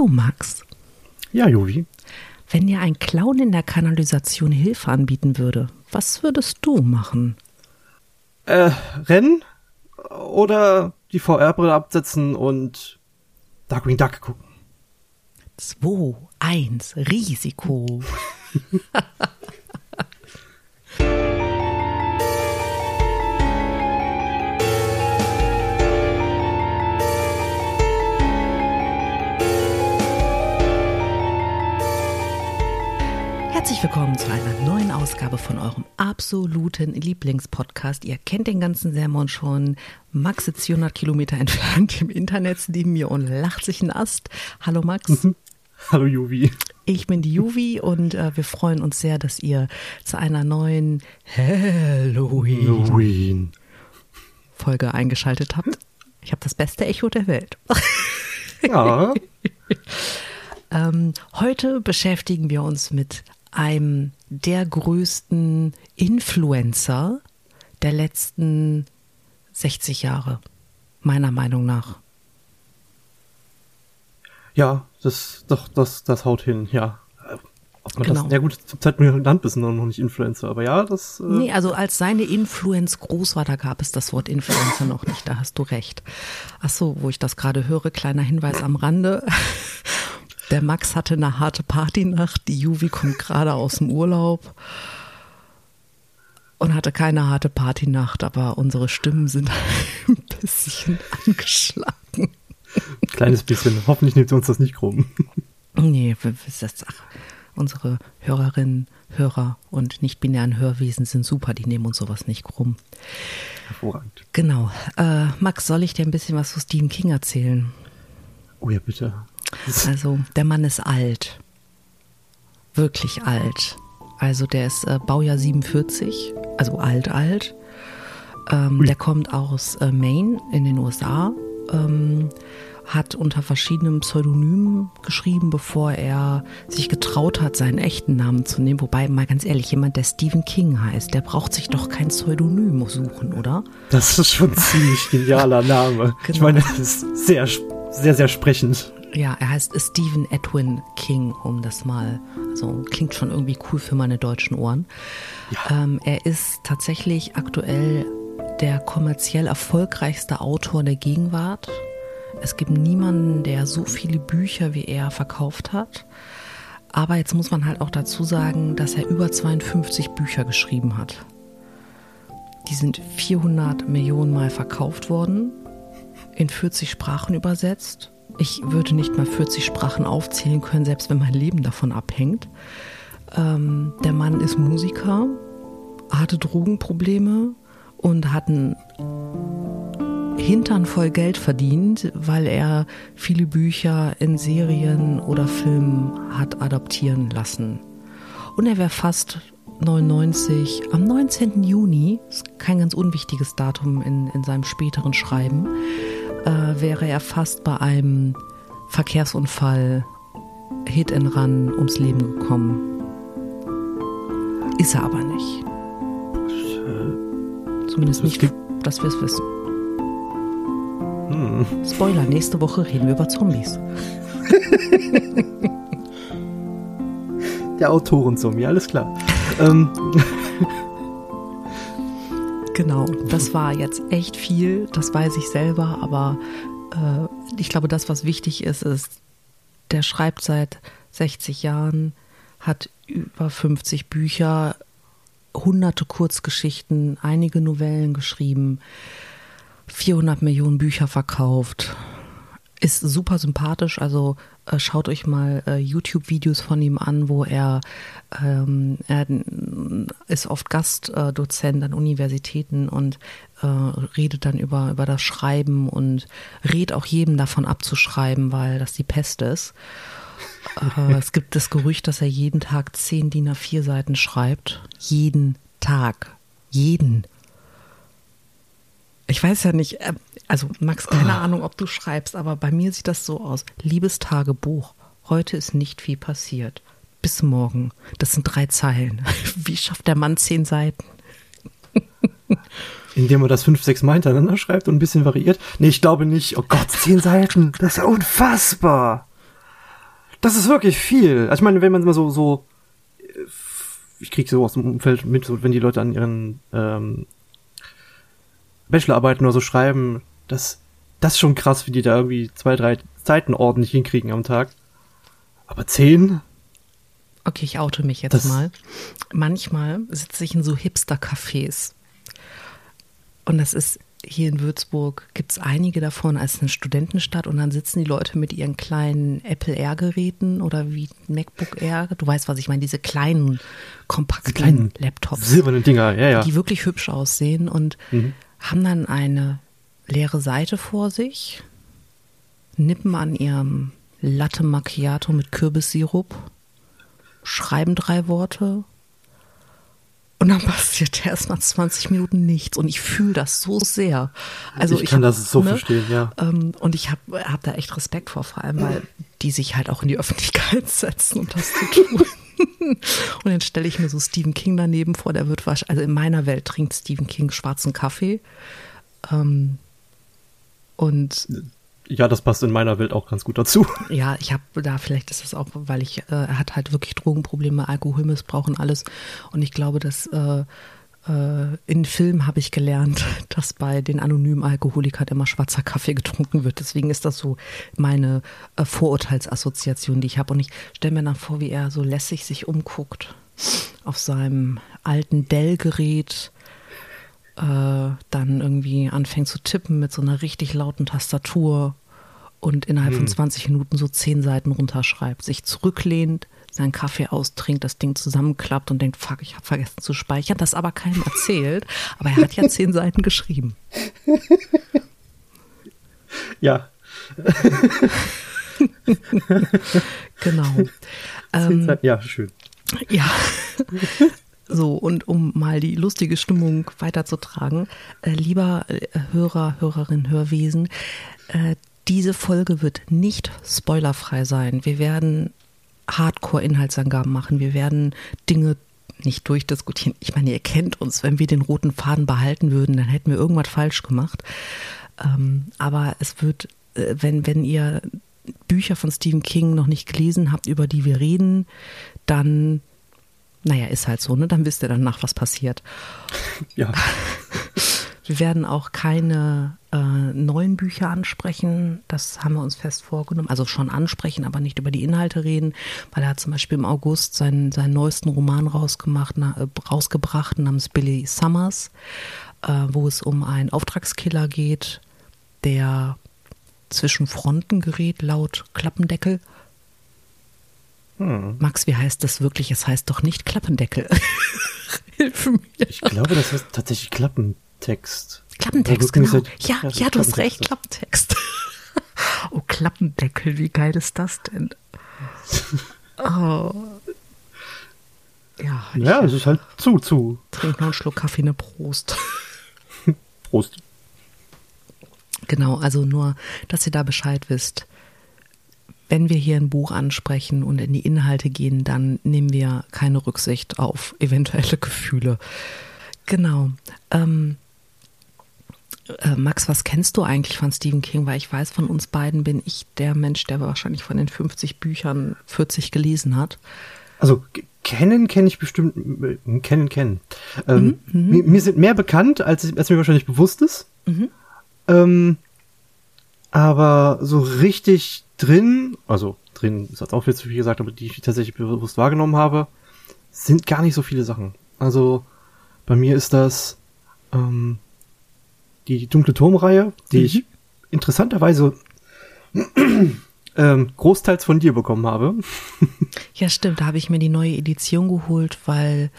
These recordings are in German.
Du, Max. Ja, Jovi. Wenn dir ein Clown in der Kanalisation Hilfe anbieten würde, was würdest du machen? Äh, rennen oder die VR-Brille absetzen und Darkwing Duck gucken? 2, 1, Risiko. Herzlich willkommen zu einer neuen Ausgabe von eurem absoluten Lieblingspodcast. Ihr kennt den ganzen Sermon schon. Max sitzt 400 Kilometer entfernt im Internet neben mir und lacht sich einen Ast. Hallo Max. Hallo Juvi. Ich bin die Juvi und äh, wir freuen uns sehr, dass ihr zu einer neuen Halloween, Halloween. Folge eingeschaltet habt. Ich habe das beste Echo der Welt. Ja. ähm, heute beschäftigen wir uns mit einem der größten Influencer der letzten 60 Jahre, meiner Meinung nach. Ja, das, doch, das, das haut hin, ja. Genau. das, ja gut, zur Zeit Land bist noch nicht Influencer, aber ja, das, äh, Nee, also als seine Influence groß war, da gab es das Wort Influencer noch nicht, da hast du recht. Ach so, wo ich das gerade höre, kleiner Hinweis am Rande. Der Max hatte eine harte Partynacht, die Juvi kommt gerade aus dem Urlaub und hatte keine harte Partynacht, aber unsere Stimmen sind ein bisschen angeschlagen. kleines bisschen. Hoffentlich nimmt sie uns das nicht krumm. Nee, das, ach, unsere Hörerinnen, Hörer und nicht-binären Hörwesen sind super, die nehmen uns sowas nicht krumm. Hervorragend. Genau. Äh, Max, soll ich dir ein bisschen was zu Stephen King erzählen? Oh ja, bitte. Also, der Mann ist alt. Wirklich alt. Also, der ist äh, Baujahr 47, also alt, alt. Ähm, der kommt aus äh, Maine in den USA. Ähm, hat unter verschiedenen Pseudonymen geschrieben, bevor er sich getraut hat, seinen echten Namen zu nehmen. Wobei, mal ganz ehrlich, jemand, der Stephen King heißt, der braucht sich doch kein Pseudonym suchen, oder? Das ist schon ein ziemlich genialer Name. Ich Genau. meine, das ist sehr, sehr, sehr sprechend. Ja, er heißt Stephen Edwin King, um das mal, also klingt schon irgendwie cool für meine deutschen Ohren. Ähm, er ist tatsächlich aktuell der kommerziell erfolgreichste Autor der Gegenwart. Es gibt niemanden, der so viele Bücher wie er verkauft hat. Aber jetzt muss man halt auch dazu sagen, dass er über 52 Bücher geschrieben hat. Die sind 400 Millionen Mal verkauft worden, in 40 Sprachen übersetzt. Ich würde nicht mal 40 Sprachen aufzählen können, selbst wenn mein Leben davon abhängt. Ähm, der Mann ist Musiker, hatte Drogenprobleme und hat einen Hintern voll Geld verdient, weil er viele Bücher in Serien oder Filmen hat adaptieren lassen. Und er wäre fast 99, am 19. Juni, ist kein ganz unwichtiges Datum in, in seinem späteren Schreiben, äh, wäre er fast bei einem Verkehrsunfall Hit and Run ums Leben gekommen. Ist er aber nicht. Zumindest nicht, dass wir es wissen. Hm. Spoiler, nächste Woche reden wir über Zombies. Der Autorenzombie, alles klar. ähm, Genau, das war jetzt echt viel, das weiß ich selber, aber äh, ich glaube, das, was wichtig ist, ist, der schreibt seit 60 Jahren, hat über 50 Bücher, hunderte Kurzgeschichten, einige Novellen geschrieben, 400 Millionen Bücher verkauft. Ist super sympathisch, also schaut euch mal äh, YouTube-Videos von ihm an, wo er, ähm, er ist oft Gastdozent an Universitäten und äh, redet dann über, über das Schreiben und rät auch jedem davon abzuschreiben, weil das die Pest ist. Äh, es gibt das Gerücht, dass er jeden Tag zehn DIN A4 Seiten schreibt. Jeden Tag. Jeden. Ich weiß ja nicht, äh, also Max, keine Ahnung, ob du schreibst, aber bei mir sieht das so aus. Liebes Tagebuch, heute ist nicht viel passiert. Bis morgen. Das sind drei Zeilen. Wie schafft der Mann zehn Seiten? indem man das fünf, sechs Mal hintereinander schreibt und ein bisschen variiert. Nee, ich glaube nicht. Oh Gott, zehn Seiten. Das ist ja unfassbar. Das ist wirklich viel. Also ich meine, wenn man mal so, so, ich krieg so aus dem Umfeld mit, so, wenn die Leute an ihren ähm, Bachelorarbeiten oder so schreiben, das, das ist schon krass, wie die da irgendwie zwei, drei Seiten ordentlich hinkriegen am Tag. Aber zehn? Okay, ich oute mich jetzt Das- mal. Manchmal sitze ich in so Hipster-Cafés. Und das ist hier in Würzburg, gibt es einige davon als eine Studentenstadt und dann sitzen die Leute mit ihren kleinen Apple Air-Geräten oder wie MacBook Air. Du weißt, was ich meine, diese kleinen, kompakten kleinen Laptops Silbernen Dinger, ja, ja. die wirklich hübsch aussehen und haben dann eine leere Seite vor sich, nippen an ihrem Latte Macchiato mit Kürbissirup, schreiben drei Worte und dann passiert erst nach 20 Minuten nichts und ich fühle das so sehr. Also Ich kann hab, das so verstehen, ja. Ähm, und ich habe hab da echt Respekt vor, vor allem, weil die sich halt auch in die Öffentlichkeit setzen, um das zu tun. und dann stelle ich mir so Stephen King daneben vor, der wird wahrscheinlich, also in meiner Welt trinkt Stephen King schwarzen Kaffee. Ähm, und Ja, das passt in meiner Welt auch ganz gut dazu. ja, ich habe da, vielleicht ist das auch, weil ich, äh, er hat halt wirklich Drogenprobleme, Alkoholmissbrauch und alles. Und ich glaube, dass äh, äh, in Filmen habe ich gelernt, dass bei den anonymen Alkoholikern immer schwarzer Kaffee getrunken wird. Deswegen ist das so meine äh, Vorurteilsassoziation, die ich habe. Und ich stelle mir dann vor, wie er so lässig sich umguckt auf seinem alten Dell-Gerät äh, dann irgendwie anfängt zu tippen mit so einer richtig lauten Tastatur und innerhalb von 20 Minuten so zehn Seiten runterschreibt, sich zurücklehnt, seinen Kaffee austrinkt, das Ding zusammenklappt und denkt, fuck, ich habe vergessen zu speichern, das aber keinem erzählt, aber er hat ja zehn Seiten geschrieben. Ja. Genau. Ähm, ja, schön. Ja. So, und um mal die lustige Stimmung weiterzutragen, äh, lieber äh, Hörer, Hörerin, Hörwesen, äh, diese Folge wird nicht spoilerfrei sein. Wir werden Hardcore-Inhaltsangaben machen. Wir werden Dinge nicht durchdiskutieren. Ich meine, ihr kennt uns. Wenn wir den roten Faden behalten würden, dann hätten wir irgendwas falsch gemacht. Ähm, aber es wird, äh, wenn, wenn ihr Bücher von Stephen King noch nicht gelesen habt, über die wir reden, dann, naja, ist halt so, ne? Dann wisst ihr danach, was passiert. Ja. Wir werden auch keine äh, neuen Bücher ansprechen. Das haben wir uns fest vorgenommen. Also schon ansprechen, aber nicht über die Inhalte reden, weil er hat zum Beispiel im August seinen, seinen neuesten Roman rausgemacht, na, äh, rausgebracht namens Billy Summers, äh, wo es um einen Auftragskiller geht, der zwischen Fronten gerät, laut Klappendeckel. Hm. Max, wie heißt das wirklich? Es heißt doch nicht Klappendeckel. Hilf mir. Ich glaube, das heißt tatsächlich Klappentext. Klappentext, genau. so- Ja, ja, du hast recht, Klappentext. Oh, Klappendeckel, wie geil ist das denn? Oh. Ja, Ja, es ist halt zu, zu. trinke noch einen Schluck Kaffee, eine Prost. Prost. Genau, also nur, dass ihr da Bescheid wisst. Wenn wir hier ein Buch ansprechen und in die Inhalte gehen, dann nehmen wir keine Rücksicht auf eventuelle Gefühle. Genau. Ähm, äh, Max, was kennst du eigentlich von Stephen King? Weil ich weiß, von uns beiden bin ich der Mensch, der wahrscheinlich von den 50 Büchern 40 gelesen hat. Also kennen kenne ich bestimmt, äh, kennen kennen. Ähm, Mhm, mir, mir sind mehr bekannt, als, als mir wahrscheinlich bewusst ist. Mhm. Ähm, aber so richtig drin, also drin ist jetzt auch viel zu viel gesagt, aber die ich tatsächlich bewusst wahrgenommen habe, sind gar nicht so viele Sachen. Also bei mir ist das ähm, die dunkle Turmreihe, die Mhm. ich interessanterweise ähm, großteils von dir bekommen habe. Ja, stimmt. Da habe ich mir die neue Edition geholt, weil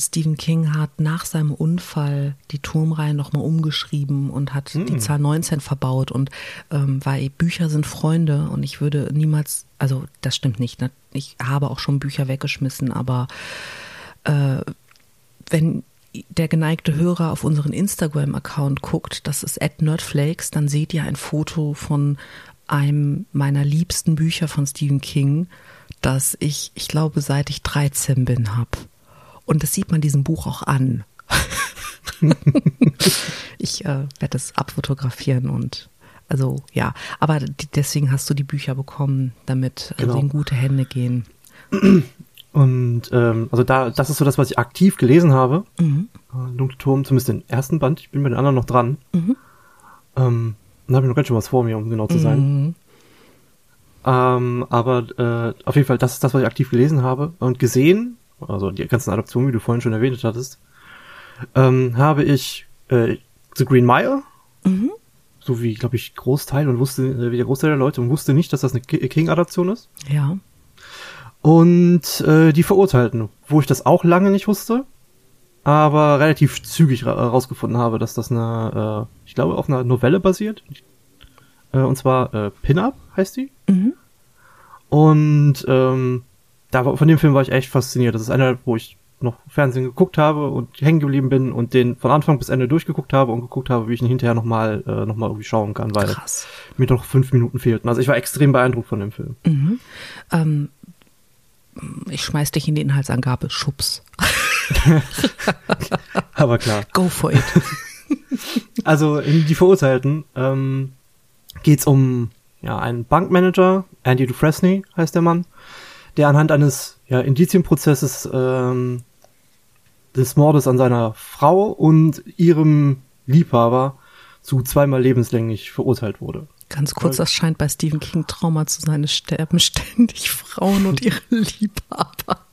Stephen King hat nach seinem Unfall die Turmreihe nochmal umgeschrieben und hat die Zahl 19 verbaut. Und ähm, weil Bücher sind Freunde und ich würde niemals, also das stimmt nicht. Ne? Ich habe auch schon Bücher weggeschmissen, aber äh, wenn der geneigte Hörer auf unseren Instagram-Account guckt, das ist at nerdflakes, dann seht ihr ein Foto von einem meiner liebsten Bücher von Stephen King, das ich, ich glaube, seit ich 13 bin, habe. Und das sieht man diesem Buch auch an. ich äh, werde es abfotografieren und Also ja, aber deswegen hast du die Bücher bekommen, damit äh, genau. sie in gute Hände gehen. Und ähm, also da, das ist so das, was ich aktiv gelesen habe. Mhm. Äh, Dunkle Turm, zumindest den ersten Band. Ich bin bei den anderen noch dran. Mhm. Ähm, dann habe ich noch ganz schön was vor mir, um genau zu sein. Mhm. Ähm, aber äh, auf jeden Fall, das ist das, was ich aktiv gelesen habe und gesehen, also die ganzen Adaptionen, wie du vorhin schon erwähnt hattest, ähm, habe ich äh, The Green Mile, mhm. so wie, glaube ich, Großteil und wusste, äh, wie der Großteil der Leute und wusste nicht, dass das eine King-Adaption ist. Ja. Und äh, die Verurteilten, wo ich das auch lange nicht wusste, aber relativ zügig herausgefunden habe, dass das eine, äh, ich glaube, auf einer Novelle basiert. Äh, und zwar äh, Pin-Up heißt die. Mhm. Und ähm, da, von dem Film war ich echt fasziniert. Das ist einer, wo ich noch Fernsehen geguckt habe und hängen geblieben bin und den von Anfang bis Ende durchgeguckt habe und geguckt habe, wie ich ihn hinterher nochmal äh, noch mal irgendwie schauen kann, weil Krass. mir noch fünf Minuten fehlten. Also ich war extrem beeindruckt von dem Film. Mhm. Ähm, ich schmeiß dich in die Inhaltsangabe. Schubs. Aber klar. Go for it. also in Die Verurteilten ähm, geht um ja, einen Bankmanager, Andy Dufresne heißt der Mann, der anhand eines ja, Indizienprozesses ähm, des Mordes an seiner Frau und ihrem Liebhaber zu zweimal lebenslänglich verurteilt wurde. Ganz kurz, das scheint bei Stephen King Trauma zu sein. Es sterben ständig Frauen und ihre Liebhaber.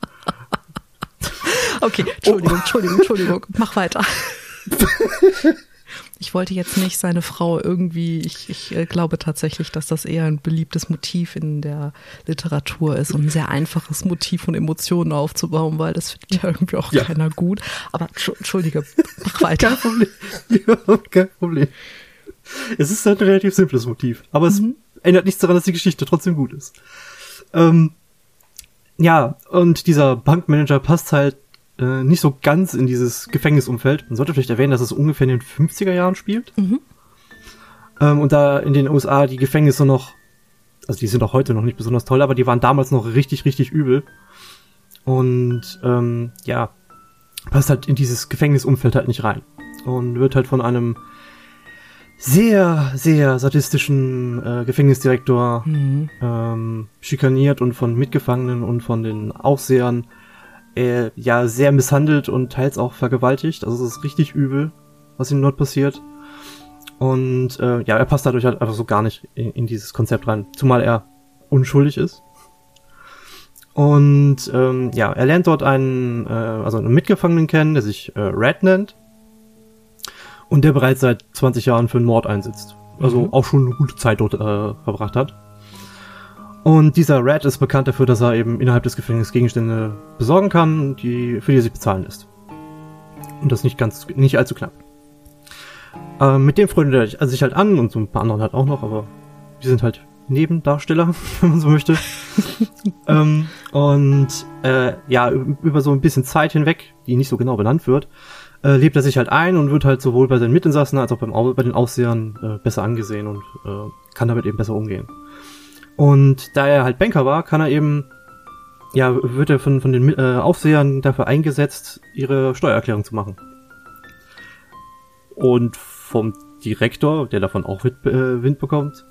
okay, Entschuldigung, Entschuldigung, Entschuldigung. Mach weiter. Ich wollte jetzt nicht seine Frau irgendwie, ich, ich äh, glaube tatsächlich, dass das eher ein beliebtes Motiv in der Literatur ist und ein sehr einfaches Motiv von Emotionen aufzubauen, weil das findet ja irgendwie auch ja. keiner gut. Aber entschuldige, mach weiter. Kein Problem. Ja, kein Problem. Es ist halt ein relativ simples Motiv, aber mhm. es ändert nichts daran, dass die Geschichte trotzdem gut ist. Ähm, ja, und dieser Bankmanager passt halt äh, nicht so ganz in dieses Gefängnisumfeld. Man sollte vielleicht erwähnen, dass es ungefähr in den 50er Jahren spielt. Mhm. Ähm, und da in den USA die Gefängnisse noch, also die sind auch heute noch nicht besonders toll, aber die waren damals noch richtig, richtig übel. Und ähm, ja, passt halt in dieses Gefängnisumfeld halt nicht rein. Und wird halt von einem sehr, sehr sadistischen äh, Gefängnisdirektor mhm. ähm, schikaniert und von Mitgefangenen und von den Aufsehern äh, ja sehr misshandelt und teils auch vergewaltigt. Also es ist richtig übel, was ihm dort passiert. Und äh, ja, er passt dadurch halt einfach so gar nicht in, in dieses Konzept rein, zumal er unschuldig ist. Und ähm, ja, er lernt dort einen, äh, also einen Mitgefangenen kennen, der sich äh, Red nennt und der bereits seit 20 Jahren für einen Mord einsitzt. Also mhm. auch schon eine gute Zeit dort äh, verbracht hat. Und dieser Red ist bekannt dafür, dass er eben innerhalb des Gefängnisses Gegenstände besorgen kann, die, für die er sich bezahlen lässt. Und das nicht ganz, nicht allzu knapp. Äh, mit dem freundet er sich halt an und so ein paar anderen halt auch noch, aber die sind halt Nebendarsteller, wenn man so möchte. ähm, und äh, ja, über so ein bisschen Zeit hinweg, die nicht so genau benannt wird, äh, lebt er sich halt ein und wird halt sowohl bei seinen Mitinsassen als auch beim, bei den Aussehern äh, besser angesehen und äh, kann damit eben besser umgehen. Und da er halt Banker war, kann er eben, ja, wird er von, von den äh, Aufsehern dafür eingesetzt, ihre Steuererklärung zu machen. Und vom Direktor, der davon auch Wind, äh, Wind bekommt,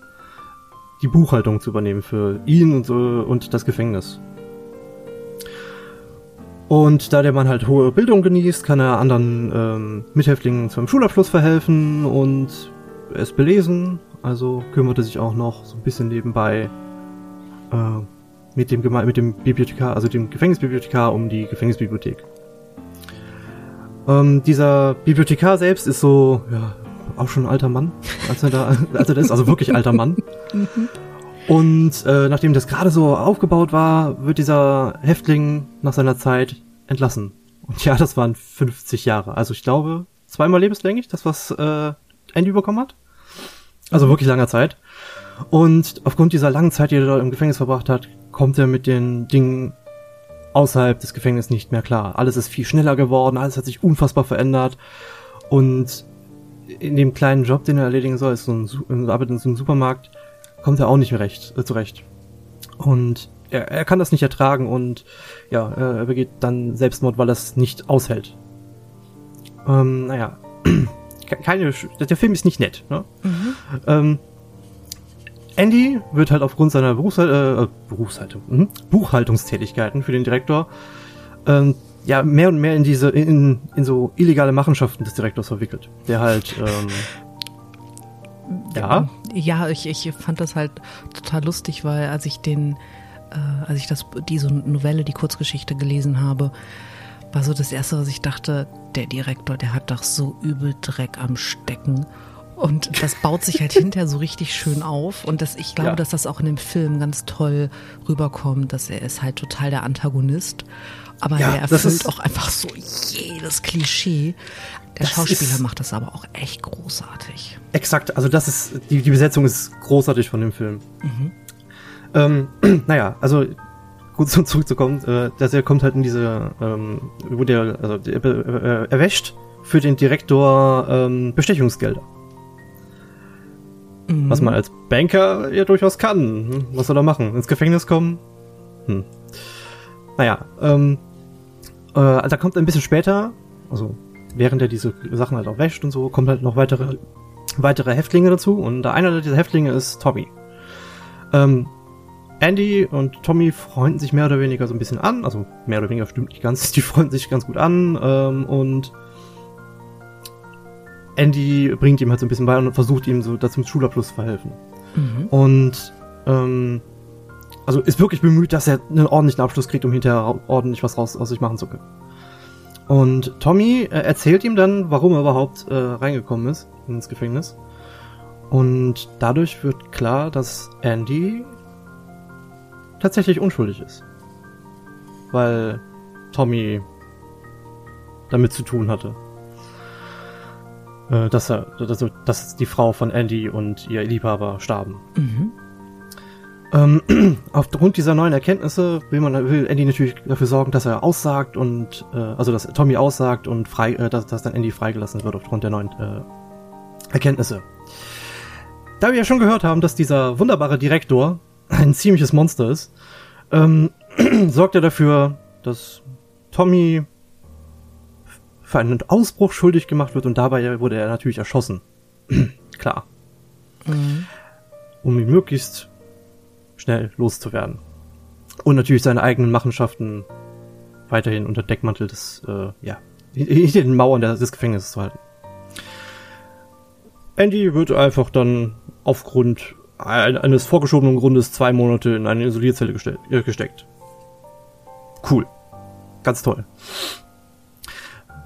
die Buchhaltung zu übernehmen für ihn und, äh, und das Gefängnis. Und da der Mann halt hohe Bildung genießt, kann er anderen ähm, Mithäftlingen zum Schulabschluss verhelfen und es belesen. Also kümmerte sich auch noch so ein bisschen nebenbei äh, mit, dem, mit dem Bibliothekar, also dem Gefängnisbibliothekar um die Gefängnisbibliothek. Ähm, dieser Bibliothekar selbst ist so, ja, auch schon ein alter Mann, als er da, als er da ist, also wirklich alter Mann. Mhm. Und äh, nachdem das gerade so aufgebaut war, wird dieser Häftling nach seiner Zeit entlassen. Und ja, das waren 50 Jahre. Also ich glaube, zweimal lebenslänglich, das was äh, Andy bekommen hat. Also wirklich langer Zeit. Und aufgrund dieser langen Zeit, die er da im Gefängnis verbracht hat, kommt er mit den Dingen außerhalb des Gefängnisses nicht mehr klar. Alles ist viel schneller geworden, alles hat sich unfassbar verändert. Und in dem kleinen Job, den er erledigen soll, ist so ein, arbeitet in so einem Supermarkt, kommt er auch nicht mehr recht, äh, zurecht. Und er, er kann das nicht ertragen und ja, er begeht dann Selbstmord, weil er es nicht aushält. Ähm, naja, keine, der Film ist nicht nett. Ne? Mhm. Ähm, Andy wird halt aufgrund seiner Berufshal äh, Berufshaltung, mhm. Buchhaltungstätigkeiten für den Direktor ähm, ja mehr und mehr in diese in, in so illegale Machenschaften des Direktors verwickelt, der halt ähm, ja ja ich, ich fand das halt total lustig, weil als ich den äh, als ich das diese Novelle die Kurzgeschichte gelesen habe, war so das erste, was ich dachte, der Direktor, der hat doch so übel Dreck am Stecken. Und das baut sich halt hinterher so richtig schön auf. Und das, ich glaube, ja. dass das auch in dem Film ganz toll rüberkommt, dass er ist halt total der Antagonist. Aber ja, er erfüllt auch einfach so jedes Klischee. Der Schauspieler macht das aber auch echt großartig. Exakt, also das ist, die, die Besetzung ist großartig von dem Film. Mhm. Ähm, naja, also gut so zurückzukommen, äh, dass er kommt halt in diese, ähm, wo der, also der, äh, erwäscht für den Direktor ähm, Bestechungsgelder. Mhm. Was man als Banker ja durchaus kann. Was soll er machen? Ins Gefängnis kommen? Hm. Naja, ähm, äh, da kommt ein bisschen später, also während er diese Sachen halt auch wäscht und so, kommt halt noch weitere, weitere Häftlinge dazu und einer dieser Häftlinge ist Tommy. Ähm, Andy und Tommy freunden sich mehr oder weniger so ein bisschen an. Also mehr oder weniger stimmt nicht ganz. Die freunden sich ganz gut an. Ähm, und Andy bringt ihm halt so ein bisschen bei und versucht ihm so dazu zum Schulabschluss zu verhelfen. Mhm. Und ähm, also ist wirklich bemüht, dass er einen ordentlichen Abschluss kriegt, um hinterher ordentlich was raus aus sich machen zu können. Und Tommy äh, erzählt ihm dann, warum er überhaupt äh, reingekommen ist ins Gefängnis. Und dadurch wird klar, dass Andy tatsächlich unschuldig ist. Weil Tommy damit zu tun hatte. Äh, dass er, also, dass die Frau von Andy und ihr Liebhaber starben. Mhm. Ähm, aufgrund dieser neuen Erkenntnisse will man will Andy natürlich dafür sorgen, dass er aussagt und äh, also dass Tommy aussagt und frei, äh, dass, dass dann Andy freigelassen wird aufgrund der neuen äh, Erkenntnisse. Da wir ja schon gehört haben, dass dieser wunderbare Direktor ein ziemliches Monster ist, ähm, sorgt er dafür, dass Tommy für einen Ausbruch schuldig gemacht wird und dabei wurde er natürlich erschossen. Klar. Mhm. Um ihn möglichst schnell loszuwerden. Und natürlich seine eigenen Machenschaften weiterhin unter Deckmantel des, äh, ja, hinter den Mauern des Gefängnisses zu halten. Andy wird einfach dann aufgrund eines vorgeschobenen Grundes zwei Monate in eine Isolierzelle äh, gesteckt. Cool. Ganz toll.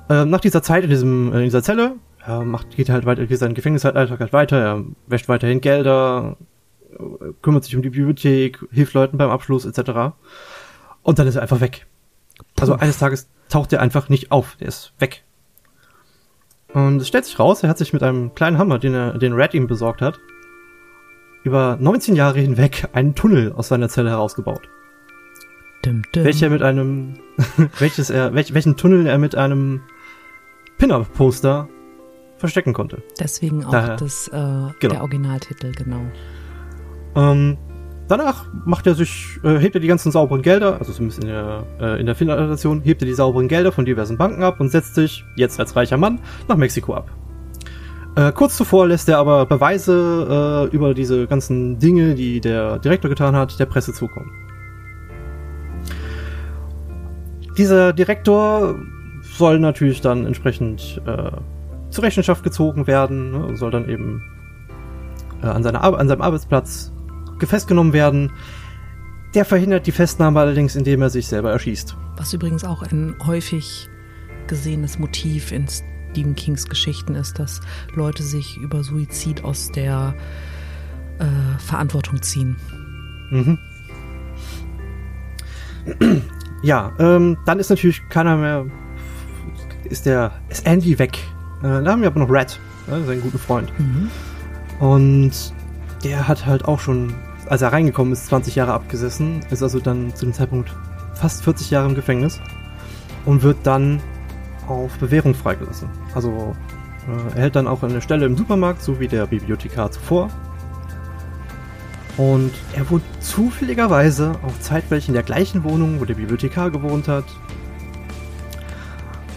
Äh, nach dieser Zeit in, diesem, in dieser Zelle ja, macht, geht halt weiter, geht sein Gefängnisalltag halt weiter, er wäscht weiterhin Gelder, kümmert sich um die Bibliothek, hilft Leuten beim Abschluss etc. Und dann ist er einfach weg. Also eines Tages taucht er einfach nicht auf, der ist weg. Und es stellt sich raus, er hat sich mit einem kleinen Hammer, den er, den Red ihm besorgt hat, über 19 Jahre hinweg einen Tunnel aus seiner Zelle herausgebaut. Dum, dum. Welcher mit einem, welches er, welch, welchen Tunnel er mit einem Pin-Up-Poster verstecken konnte. Deswegen auch Daher, das, äh, genau. der Originaltitel, genau. Ähm, danach macht er sich, äh, hebt er die ganzen sauberen Gelder, also zumindest in der, äh, in der Filmadaptation, hebt er die sauberen Gelder von diversen Banken ab und setzt sich, jetzt als reicher Mann, nach Mexiko ab. Äh, kurz zuvor lässt er aber Beweise äh, über diese ganzen Dinge, die der Direktor getan hat, der Presse zukommen. Dieser Direktor soll natürlich dann entsprechend äh, zur Rechenschaft gezogen werden, ne, soll dann eben äh, an, seiner an seinem Arbeitsplatz festgenommen werden. Der verhindert die Festnahme allerdings, indem er sich selber erschießt. Was übrigens auch ein häufig gesehenes Motiv in Stephen Kings Geschichten ist, dass Leute sich über Suizid aus der äh, Verantwortung ziehen. Mhm. Ja, ähm, dann ist natürlich keiner mehr. Ist der. Ist Andy weg. Äh, da haben wir aber noch Red, äh, seinen guten Freund. Mhm. Und der hat halt auch schon, als er reingekommen ist, 20 Jahre abgesessen, ist also dann zu dem Zeitpunkt fast 40 Jahre im Gefängnis und wird dann auf Bewährung freigelassen. Also äh, er hält dann auch eine Stelle im Supermarkt, so wie der Bibliothekar zuvor. Und er wohnt zufälligerweise auch zeitweilig in der gleichen Wohnung, wo der Bibliothekar gewohnt hat.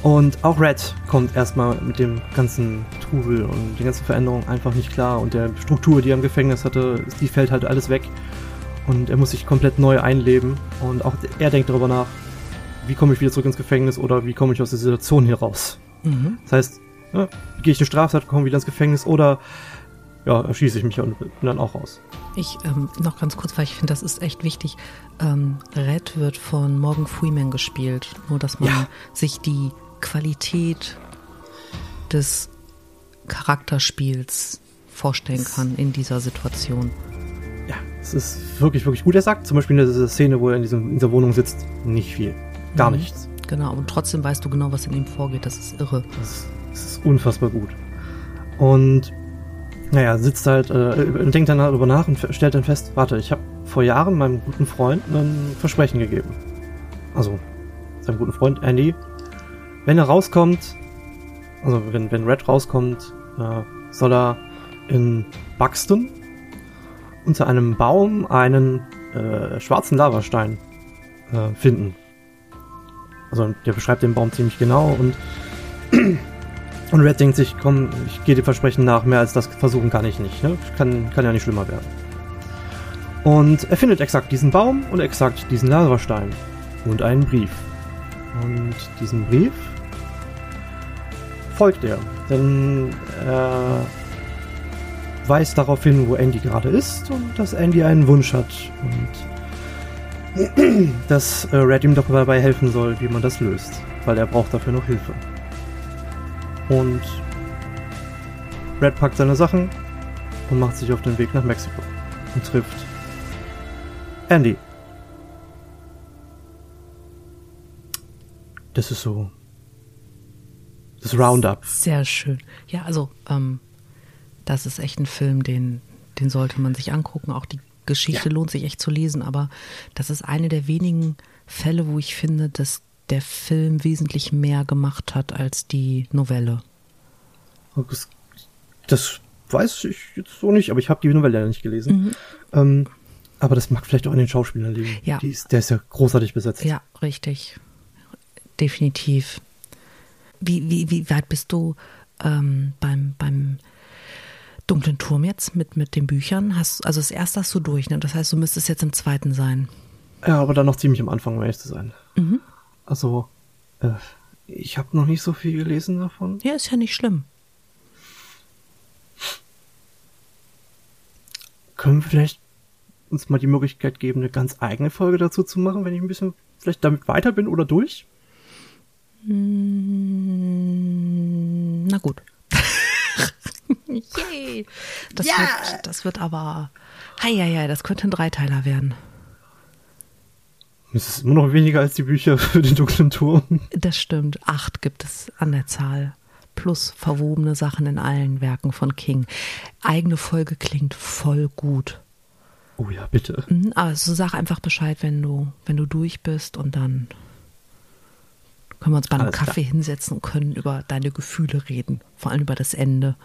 Und auch Red kommt erstmal mit dem ganzen Trubel und den ganzen Veränderungen einfach nicht klar. Und der Struktur, die er im Gefängnis hatte, die fällt halt alles weg. Und er muss sich komplett neu einleben. Und auch er denkt darüber nach, wie komme ich wieder zurück ins Gefängnis oder wie komme ich aus der Situation hier raus. Mhm. Das heißt, ja, gehe ich eine Straftat, komme wieder ins Gefängnis oder ja, erschieße ich mich und bin dann auch raus. Ich ähm, noch ganz kurz, weil ich finde, das ist echt wichtig. Ähm, Red wird von Morgan Freeman gespielt, nur dass man ja. sich die Qualität des Charakterspiels vorstellen kann in dieser Situation. Ja, es ist wirklich, wirklich gut. Er sagt zum Beispiel in dieser Szene, wo er in, diesem, in dieser Wohnung sitzt, nicht viel. Gar mhm. nichts. Genau, und trotzdem weißt du genau, was in ihm vorgeht. Das ist irre. Das, das ist unfassbar gut. Und naja, sitzt halt äh, denkt dann darüber nach und stellt dann fest, warte, ich habe vor Jahren meinem guten Freund ein Versprechen gegeben. Also seinem guten Freund Andy. Wenn er rauskommt, also wenn, wenn Red rauskommt, äh, soll er in Buxton unter einem Baum einen äh, schwarzen Lavastein äh, finden. Also der beschreibt den Baum ziemlich genau und und Red denkt sich, komm, ich gehe dem Versprechen nach, mehr als das versuchen kann ich nicht. Ne? Kann, kann ja nicht schlimmer werden. Und er findet exakt diesen Baum und exakt diesen Lavastein. Und einen Brief. Und diesen Brief folgt er. Denn er weist darauf hin, wo Andy gerade ist und dass Andy einen Wunsch hat. Und dass äh, Red ihm doch dabei helfen soll, wie man das löst. Weil er braucht dafür noch Hilfe. Und Red packt seine Sachen und macht sich auf den Weg nach Mexiko und trifft Andy. Das ist so das Roundup. Sehr schön. Ja, also ähm, das ist echt ein Film, den, den sollte man sich angucken. Auch die Geschichte ja. lohnt sich echt zu lesen, aber das ist eine der wenigen Fälle, wo ich finde, dass der Film wesentlich mehr gemacht hat als die Novelle. Das, das weiß ich jetzt so nicht, aber ich habe die Novelle ja nicht gelesen. Mhm. Ähm, aber das mag vielleicht auch an den Schauspielern liegen. Ja. Ist, der ist ja großartig besetzt. Ja, richtig. Definitiv. Wie, wie, wie weit bist du ähm, beim, beim Dunklen Turm jetzt mit, mit den Büchern? Hast, also das erste hast du durch, ne? Das heißt, du müsstest jetzt im zweiten sein. Ja, aber dann noch ziemlich am Anfang, um ehrlich zu sein. Mhm. Also, äh, ich habe noch nicht so viel gelesen davon. Ja, ist ja nicht schlimm. Können wir vielleicht uns mal die Möglichkeit geben, eine ganz eigene Folge dazu zu machen, wenn ich ein bisschen vielleicht damit weiter bin oder durch? Hm, na gut. Yay. Das, ja. wird, das wird aber. Hei, hei, hei, das könnte ein Dreiteiler werden. Es ist immer noch weniger als die Bücher für den dunklen Turm. Das stimmt. Acht gibt es an der Zahl. Plus verwobene Sachen in allen Werken von King. Eigene Folge klingt voll gut. Oh ja, bitte. Mhm, also sag einfach Bescheid, wenn du, wenn du durch bist und dann können wir uns bei einem Alles Kaffee klar. hinsetzen und können über deine Gefühle reden. Vor allem über das Ende.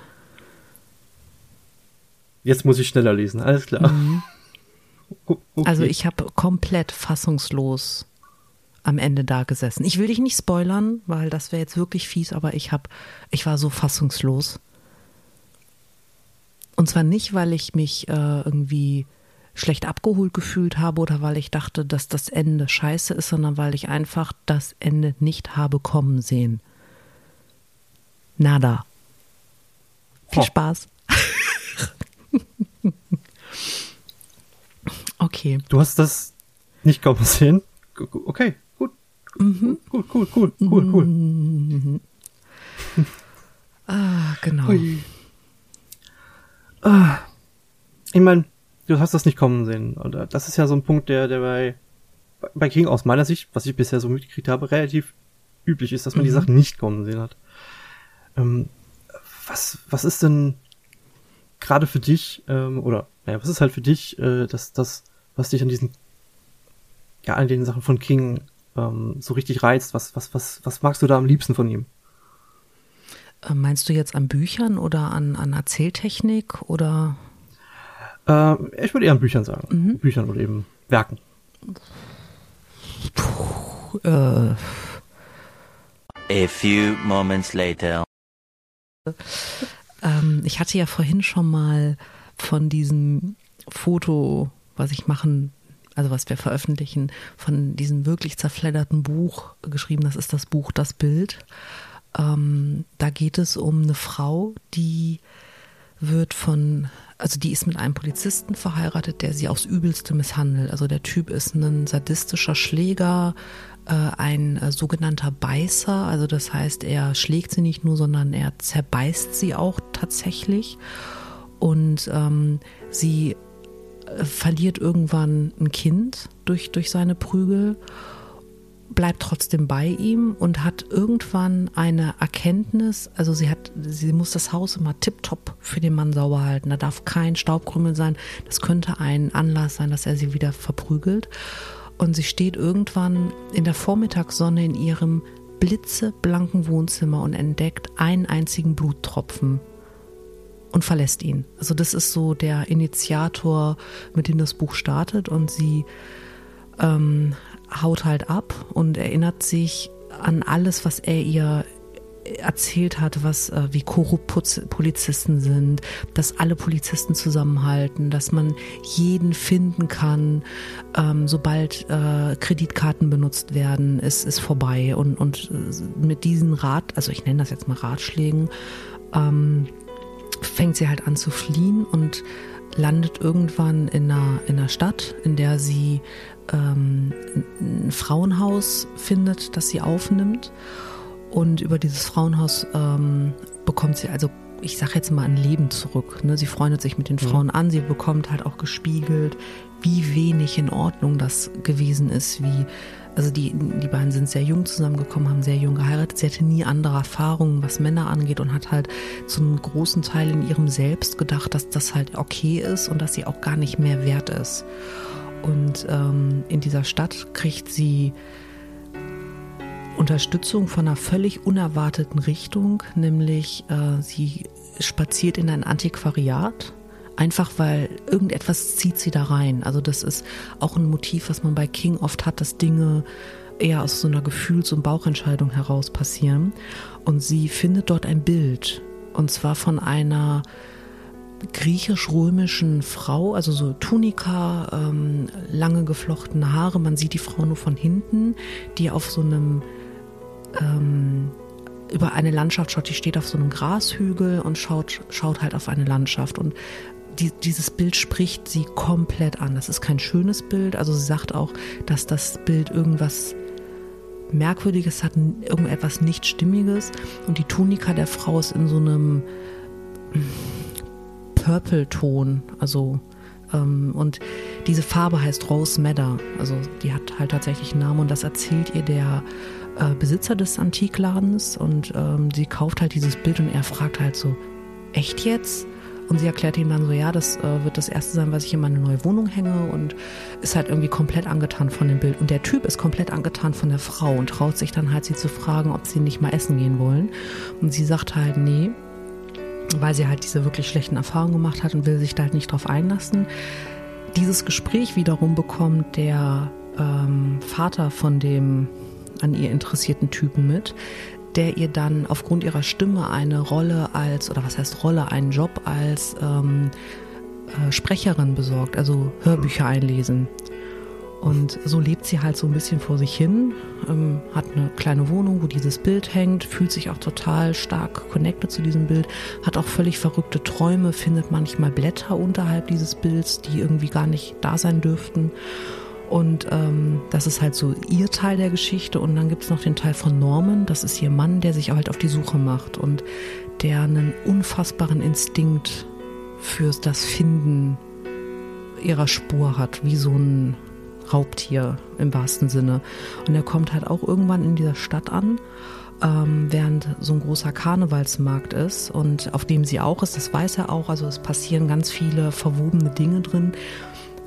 Jetzt muss ich schneller lesen, alles klar. Mhm. Okay. Also ich habe komplett fassungslos am Ende da gesessen. Ich will dich nicht spoilern, weil das wäre jetzt wirklich fies, aber ich habe, ich war so fassungslos. Und zwar nicht, weil ich mich äh, irgendwie schlecht abgeholt gefühlt habe oder weil ich dachte, dass das Ende scheiße ist, sondern weil ich einfach das Ende nicht habe kommen sehen. Nada. Viel oh. Spaß. Okay. Du hast das nicht kommen sehen? Okay, gut. Mhm. Gut, cool, cool, cool, cool. Mhm. ah, genau. Ah. Ich meine, du hast das nicht kommen sehen. Und das ist ja so ein Punkt, der, der bei, bei King aus meiner Sicht, was ich bisher so mitgekriegt habe, relativ üblich ist, dass man mhm. die Sachen nicht kommen sehen hat. Ähm, was, was ist denn gerade für dich, ähm, oder naja, was ist halt für dich äh, das, das was dich an diesen, ja, an den Sachen von King ähm, so richtig reizt? Was, was, was, was magst du da am liebsten von ihm? Äh, meinst du jetzt an Büchern oder an, an Erzähltechnik oder? Äh, ich würde eher an Büchern sagen. Mhm. Büchern oder eben Werken. Puh, äh A few moments later. Ähm, ich hatte ja vorhin schon mal von diesem Foto, was ich machen, also was wir veröffentlichen, von diesem wirklich zerfledderten Buch geschrieben. Das ist das Buch Das Bild. Ähm, da geht es um eine Frau, die wird von, also die ist mit einem Polizisten verheiratet, der sie aufs Übelste misshandelt. Also der Typ ist ein sadistischer Schläger, ein äh, sogenannter Beißer. Also das heißt, er schlägt sie nicht nur, sondern er zerbeißt sie auch tatsächlich. Und ähm, sie äh, verliert irgendwann ein Kind durch, durch seine Prügel bleibt trotzdem bei ihm und hat irgendwann eine Erkenntnis, also sie hat, sie muss das Haus immer tiptop für den Mann sauber halten. Da darf kein Staubkrümmel sein. Das könnte ein Anlass sein, dass er sie wieder verprügelt. Und sie steht irgendwann in der Vormittagssonne in ihrem blitzeblanken Wohnzimmer und entdeckt einen einzigen Bluttropfen und verlässt ihn. Also das ist so der Initiator, mit dem das Buch startet und sie ähm, haut halt ab und erinnert sich an alles, was er ihr erzählt hat, was äh, wie korrupt Polizisten sind, dass alle Polizisten zusammenhalten, dass man jeden finden kann, ähm, sobald äh, Kreditkarten benutzt werden, ist ist vorbei und und äh, mit diesen Rat, also ich nenne das jetzt mal Ratschlägen, ähm, fängt sie halt an zu fliehen und landet irgendwann in einer, in einer Stadt, in der sie ähm, ein Frauenhaus findet, das sie aufnimmt. Und über dieses Frauenhaus ähm, bekommt sie also, ich sag jetzt mal, ein Leben zurück. Ne? Sie freundet sich mit den mhm. Frauen an, sie bekommt halt auch gespiegelt, wie wenig in Ordnung das gewesen ist, wie also die, die beiden sind sehr jung zusammengekommen, haben sehr jung geheiratet. Sie hatte nie andere Erfahrungen, was Männer angeht und hat halt zu einem großen Teil in ihrem Selbst gedacht, dass das halt okay ist und dass sie auch gar nicht mehr wert ist. Und ähm, in dieser Stadt kriegt sie Unterstützung von einer völlig unerwarteten Richtung, nämlich äh, sie spaziert in ein Antiquariat, einfach weil irgendetwas zieht sie da rein. Also das ist auch ein Motiv, was man bei King oft hat, dass Dinge eher aus so einer Gefühls- und Bauchentscheidung heraus passieren. Und sie findet dort ein Bild, und zwar von einer griechisch-römischen Frau, also so Tunika, ähm, lange geflochtene Haare. Man sieht die Frau nur von hinten, die auf so einem ähm, über eine Landschaft schaut. Die steht auf so einem Grashügel und schaut, schaut halt auf eine Landschaft. Und die, dieses Bild spricht sie komplett an. Das ist kein schönes Bild. Also sie sagt auch, dass das Bild irgendwas Merkwürdiges hat, irgendetwas nicht Stimmiges. Und die Tunika der Frau ist in so einem Purple-Ton, also ähm, und diese Farbe heißt Rose Madder, also die hat halt tatsächlich einen Namen und das erzählt ihr der äh, Besitzer des Antikladens und ähm, sie kauft halt dieses Bild und er fragt halt so, echt jetzt? Und sie erklärt ihm dann so, ja, das äh, wird das erste sein, was ich in meine neue Wohnung hänge und ist halt irgendwie komplett angetan von dem Bild. Und der Typ ist komplett angetan von der Frau und traut sich dann halt, sie zu fragen, ob sie nicht mal essen gehen wollen. Und sie sagt halt, nee, weil sie halt diese wirklich schlechten Erfahrungen gemacht hat und will sich da halt nicht drauf einlassen. Dieses Gespräch wiederum bekommt der ähm, Vater von dem an ihr interessierten Typen mit, der ihr dann aufgrund ihrer Stimme eine Rolle als, oder was heißt Rolle, einen Job als ähm, äh, Sprecherin besorgt, also Hörbücher einlesen. Und so lebt sie halt so ein bisschen vor sich hin, ähm, hat eine kleine Wohnung, wo dieses Bild hängt, fühlt sich auch total stark connected zu diesem Bild, hat auch völlig verrückte Träume, findet manchmal Blätter unterhalb dieses Bilds, die irgendwie gar nicht da sein dürften. Und ähm, das ist halt so ihr Teil der Geschichte. Und dann gibt es noch den Teil von Norman, das ist ihr Mann, der sich halt auf die Suche macht und der einen unfassbaren Instinkt fürs das Finden ihrer Spur hat, wie so ein Raubtier im wahrsten Sinne. Und er kommt halt auch irgendwann in dieser Stadt an, ähm, während so ein großer Karnevalsmarkt ist und auf dem sie auch ist, das weiß er auch. Also es passieren ganz viele verwobene Dinge drin.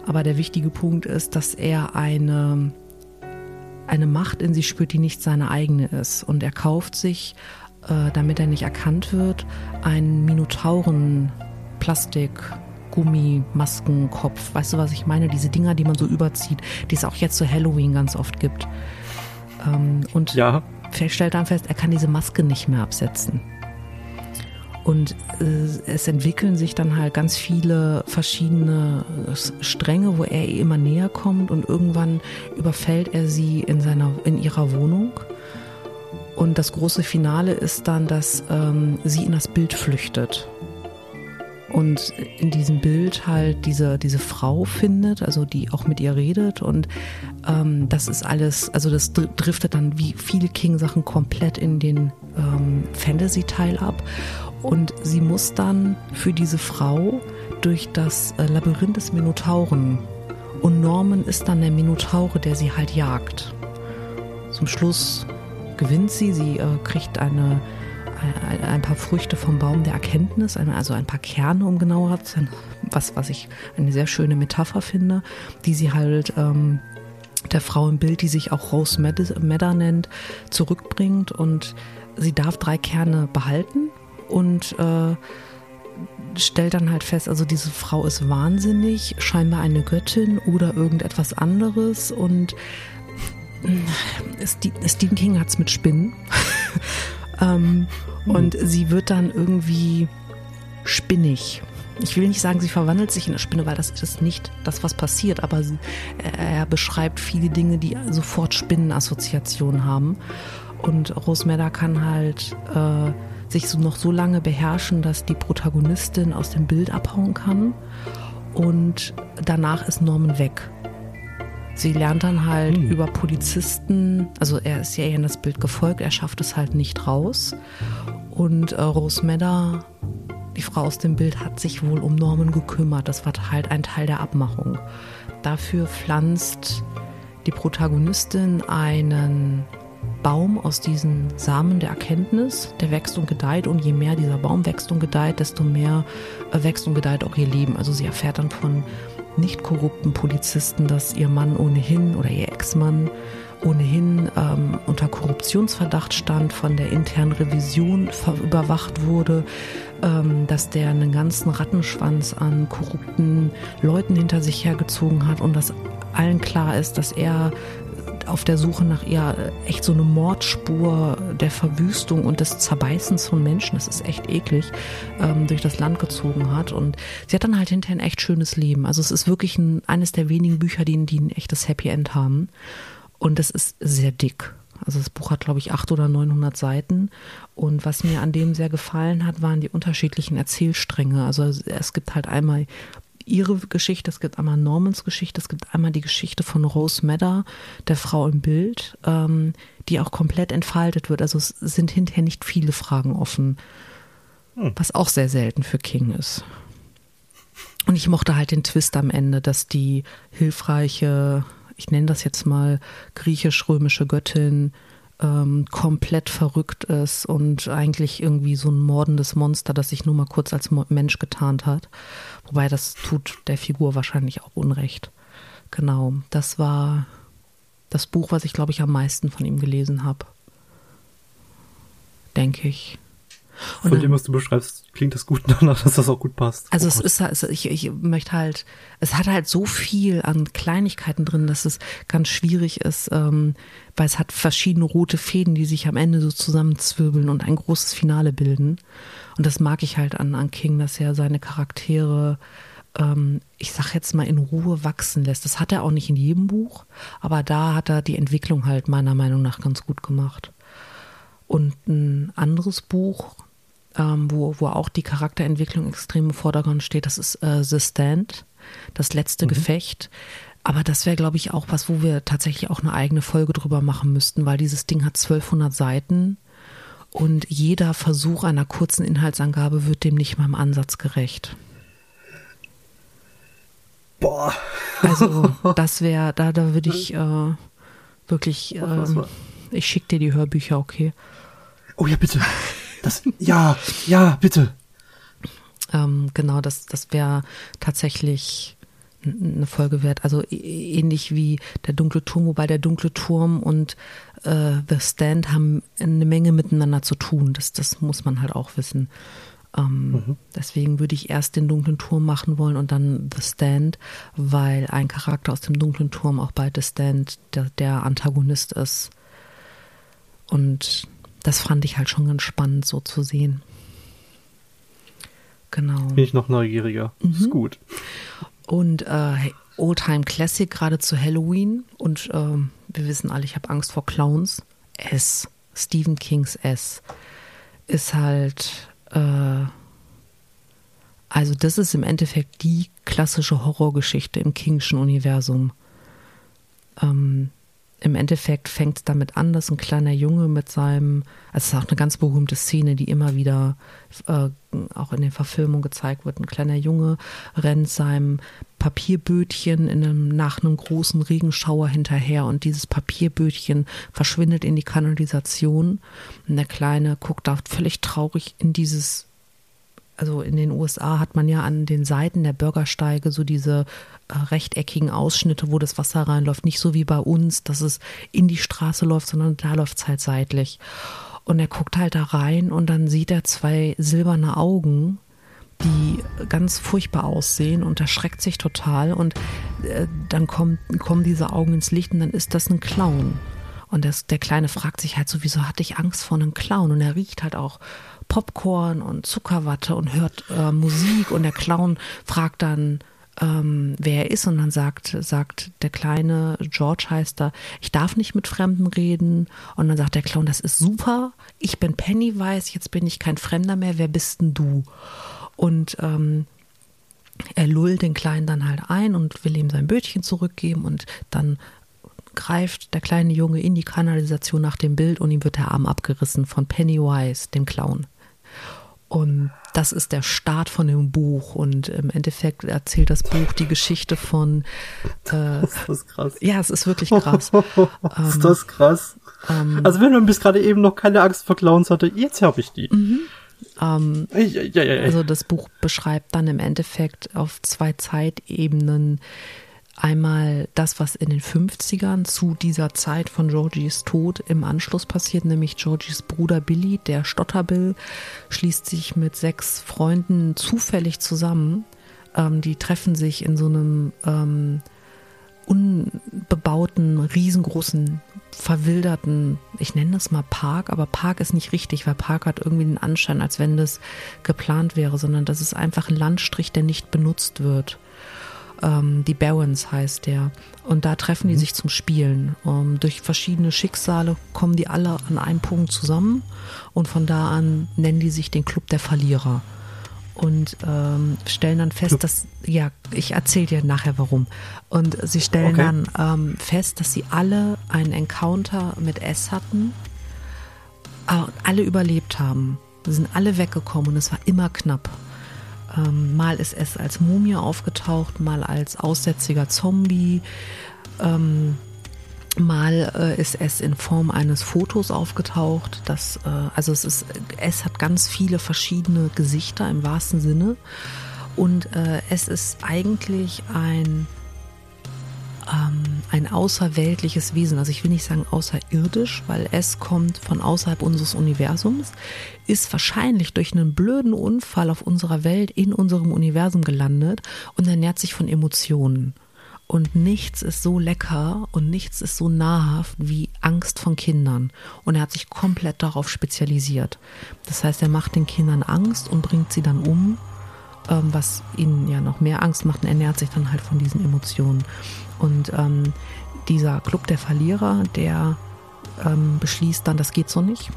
Aber der wichtige Punkt ist, dass er eine, eine Macht in sich spürt, die nicht seine eigene ist. Und er kauft sich, äh, damit er nicht erkannt wird, einen Minotauren Plastik Gummimaskenkopf. Weißt du, was ich meine? Diese Dinger, die man so überzieht, die es auch jetzt zu Halloween ganz oft gibt. Ähm, und ja. stellt dann fest, er kann diese Maske nicht mehr absetzen. Und äh, es entwickeln sich dann halt ganz viele verschiedene Stränge, wo er immer näher kommt. Und irgendwann überfällt er sie in seiner in ihrer Wohnung. Und das große Finale ist dann, dass ähm, sie in das Bild flüchtet. Und in diesem Bild halt diese, diese Frau findet, also die auch mit ihr redet. Und ähm, das ist alles, also das driftet dann wie viele King-Sachen komplett in den ähm, Fantasy-Teil ab und sie muss dann für diese Frau durch das äh, Labyrinth des Minotauren. Und Norman ist dann der Minotaure, der sie halt jagt. Zum Schluss gewinnt sie, sie äh, kriegt eine ein paar Früchte vom Baum der Erkenntnis, also ein paar Kerne, um genauer zu sein, was, was ich eine sehr schöne Metapher finde, die sie halt ähm, der Frau im Bild, die sich auch Rose Medder nennt, zurückbringt. Und sie darf drei Kerne behalten und äh, stellt dann halt fest, also diese Frau ist wahnsinnig, scheinbar eine Göttin oder irgendetwas anderes und Stephen King hat es mit Spinnen. ähm, Mhm. Und sie wird dann irgendwie spinnig. Ich will nicht sagen, sie verwandelt sich in eine Spinne, weil das ist nicht das, was passiert, aber sie, er beschreibt viele Dinge, die sofort Spinnenassoziationen haben. Und Rosmeda kann halt äh, sich so noch so lange beherrschen, dass die Protagonistin aus dem Bild abhauen kann. Und danach ist Norman weg. Sie lernt dann halt mhm. über Polizisten, also er ist ja in das Bild gefolgt, er schafft es halt nicht raus. Und äh, Rosmedda, die Frau aus dem Bild, hat sich wohl um Norman gekümmert. Das war halt ein Teil der Abmachung. Dafür pflanzt die Protagonistin einen Baum aus diesen Samen der Erkenntnis, der wächst und gedeiht und je mehr dieser Baum wächst und gedeiht, desto mehr äh, wächst und gedeiht auch ihr Leben. Also sie erfährt dann von nicht korrupten Polizisten, dass ihr Mann ohnehin oder ihr Ex-Mann ohnehin ähm, unter Korruptionsverdacht stand, von der internen Revision überwacht wurde, ähm, dass der einen ganzen Rattenschwanz an korrupten Leuten hinter sich hergezogen hat und dass allen klar ist, dass er auf der Suche nach ihr echt so eine Mordspur der Verwüstung und des Zerbeißens von Menschen, das ist echt eklig, ähm, durch das Land gezogen hat. Und sie hat dann halt hinterher ein echt schönes Leben. Also es ist wirklich ein, eines der wenigen Bücher, die, die ein echtes Happy End haben. Und es ist sehr dick. Also das Buch hat, glaube ich, 800 oder 900 Seiten. Und was mir an dem sehr gefallen hat, waren die unterschiedlichen Erzählstränge. Also es gibt halt einmal ihre Geschichte, es gibt einmal Normans Geschichte, es gibt einmal die Geschichte von Rose Madder, der Frau im Bild, ähm, die auch komplett entfaltet wird. Also es sind hinterher nicht viele Fragen offen, hm. was auch sehr selten für King ist. Und ich mochte halt den Twist am Ende, dass die hilfreiche, ich nenne das jetzt mal griechisch-römische Göttin, ähm, komplett verrückt ist und eigentlich irgendwie so ein mordendes Monster, das sich nur mal kurz als Mensch getarnt hat. Wobei das tut der Figur wahrscheinlich auch Unrecht. Genau, das war das Buch, was ich glaube ich am meisten von ihm gelesen habe. Denke ich. Und Von dem, was du beschreibst, klingt das gut danach, dass das auch gut passt. Also oh es ist, also ich, ich möchte halt, es hat halt so viel an Kleinigkeiten drin, dass es ganz schwierig ist, ähm, weil es hat verschiedene rote Fäden, die sich am Ende so zusammenzwirbeln und ein großes Finale bilden. Und das mag ich halt an, an King, dass er seine Charaktere ähm, ich sag jetzt mal, in Ruhe wachsen lässt. Das hat er auch nicht in jedem Buch, aber da hat er die Entwicklung halt meiner Meinung nach ganz gut gemacht. Und ein anderes Buch, ähm, wo, wo auch die Charakterentwicklung extrem im Vordergrund steht. Das ist äh, The Stand, das letzte mhm. Gefecht. Aber das wäre, glaube ich, auch was, wo wir tatsächlich auch eine eigene Folge drüber machen müssten, weil dieses Ding hat 1200 Seiten und jeder Versuch einer kurzen Inhaltsangabe wird dem nicht mal im Ansatz gerecht. Boah. Also, das wäre, da, da würde ich äh, wirklich, äh, ich schicke dir die Hörbücher, okay? Oh ja, bitte. Das, ja, ja, bitte. Ähm, genau, das, das wäre tatsächlich eine Folge wert. Also ähnlich wie der dunkle Turm, wobei der dunkle Turm und äh, The Stand haben eine Menge miteinander zu tun. Das, das muss man halt auch wissen. Ähm, mhm. Deswegen würde ich erst den dunklen Turm machen wollen und dann The Stand, weil ein Charakter aus dem dunklen Turm auch bei The Stand der, der Antagonist ist. und das fand ich halt schon ganz spannend so zu sehen. Genau. Bin ich noch neugieriger. Mhm. Ist gut. Und äh, Oldtime Classic gerade zu Halloween. Und ähm, wir wissen alle, ich habe Angst vor Clowns. S. Stephen Kings S. Ist halt. Äh, also, das ist im Endeffekt die klassische Horrorgeschichte im Kingschen Universum. Ähm, im Endeffekt fängt es damit an, dass ein kleiner Junge mit seinem, also es ist auch eine ganz berühmte Szene, die immer wieder äh, auch in den Verfilmungen gezeigt wird. Ein kleiner Junge rennt seinem Papierbötchen in einem, nach einem großen Regenschauer hinterher und dieses Papierbötchen verschwindet in die Kanalisation. Und der Kleine guckt da völlig traurig in dieses also in den USA hat man ja an den Seiten der Bürgersteige so diese äh, rechteckigen Ausschnitte, wo das Wasser reinläuft. Nicht so wie bei uns, dass es in die Straße läuft, sondern da läuft es halt seitlich. Und er guckt halt da rein und dann sieht er zwei silberne Augen, die ganz furchtbar aussehen und erschreckt sich total. Und äh, dann kommt, kommen diese Augen ins Licht und dann ist das ein Clown. Und das, der Kleine fragt sich halt so, wieso hatte ich Angst vor einem Clown? Und er riecht halt auch Popcorn und Zuckerwatte und hört äh, Musik und der Clown fragt dann, ähm, wer er ist und dann sagt, sagt der kleine George heißt er, ich darf nicht mit Fremden reden und dann sagt der Clown, das ist super, ich bin Pennywise, jetzt bin ich kein Fremder mehr, wer bist denn du? Und ähm, er lullt den Kleinen dann halt ein und will ihm sein Bötchen zurückgeben und dann greift der kleine Junge in die Kanalisation nach dem Bild und ihm wird der Arm abgerissen von Pennywise, dem Clown. Und das ist der Start von dem Buch. Und im Endeffekt erzählt das Buch die Geschichte von. Äh, ist das krass. Ja, es ist wirklich krass. ist das krass? Ähm, also wenn man bis gerade eben noch keine Angst vor Clowns hatte, jetzt habe ich die. ähm, Ja, ja, ja, ja. also das Buch beschreibt dann im Endeffekt auf zwei Zeitebenen einmal das, was in den 50ern zu dieser Zeit von Georgies Tod im Anschluss passiert, nämlich Georgies Bruder Billy, der Stotterbill, schließt sich mit sechs Freunden zufällig zusammen. Ähm, die treffen sich in so einem ähm, unbebauten, riesengroßen, verwilderten, ich nenne das mal Park, aber Park ist nicht richtig, weil Park hat irgendwie den Anschein, als wenn das geplant wäre, sondern das ist einfach ein Landstrich, der nicht benutzt wird. Ähm, die Barons heißt der. Und da treffen die sich zum Spielen. Ähm, durch verschiedene Schicksale kommen die alle an einem Punkt zusammen und von da an nennen die sich den Club der Verlierer und ähm, stellen dann fest, Club. dass, ja, ich erzähle dir nachher warum. Und sie stellen Okay. dann ähm, fest, dass sie alle einen Encounter mit S hatten, aber alle überlebt haben. Sie sind alle weggekommen und es war immer knapp. Ähm, mal ist es als Mumie aufgetaucht, mal als aussätziger Zombie. Ähm, mal äh, ist es in Form eines Fotos aufgetaucht. Das, äh, also es ist, es hat ganz viele verschiedene Gesichter im wahrsten Sinne. Und äh, es ist eigentlich ein ähm, ein außerweltliches Wesen. Also ich will nicht sagen außerirdisch, weil es kommt von außerhalb unseres Universums, ist wahrscheinlich durch einen blöden Unfall auf unserer Welt in unserem Universum gelandet und ernährt sich von Emotionen. Und nichts ist so lecker und nichts ist so nahrhaft wie Angst von Kindern. Und er hat sich komplett darauf spezialisiert. Das heißt, er macht den Kindern Angst und bringt sie dann um ähm, was ihnen ja noch mehr Angst macht und ernährt sich dann halt von diesen Emotionen. Und ähm, dieser Club der Verlierer, der ähm, beschließt dann, das geht so nicht.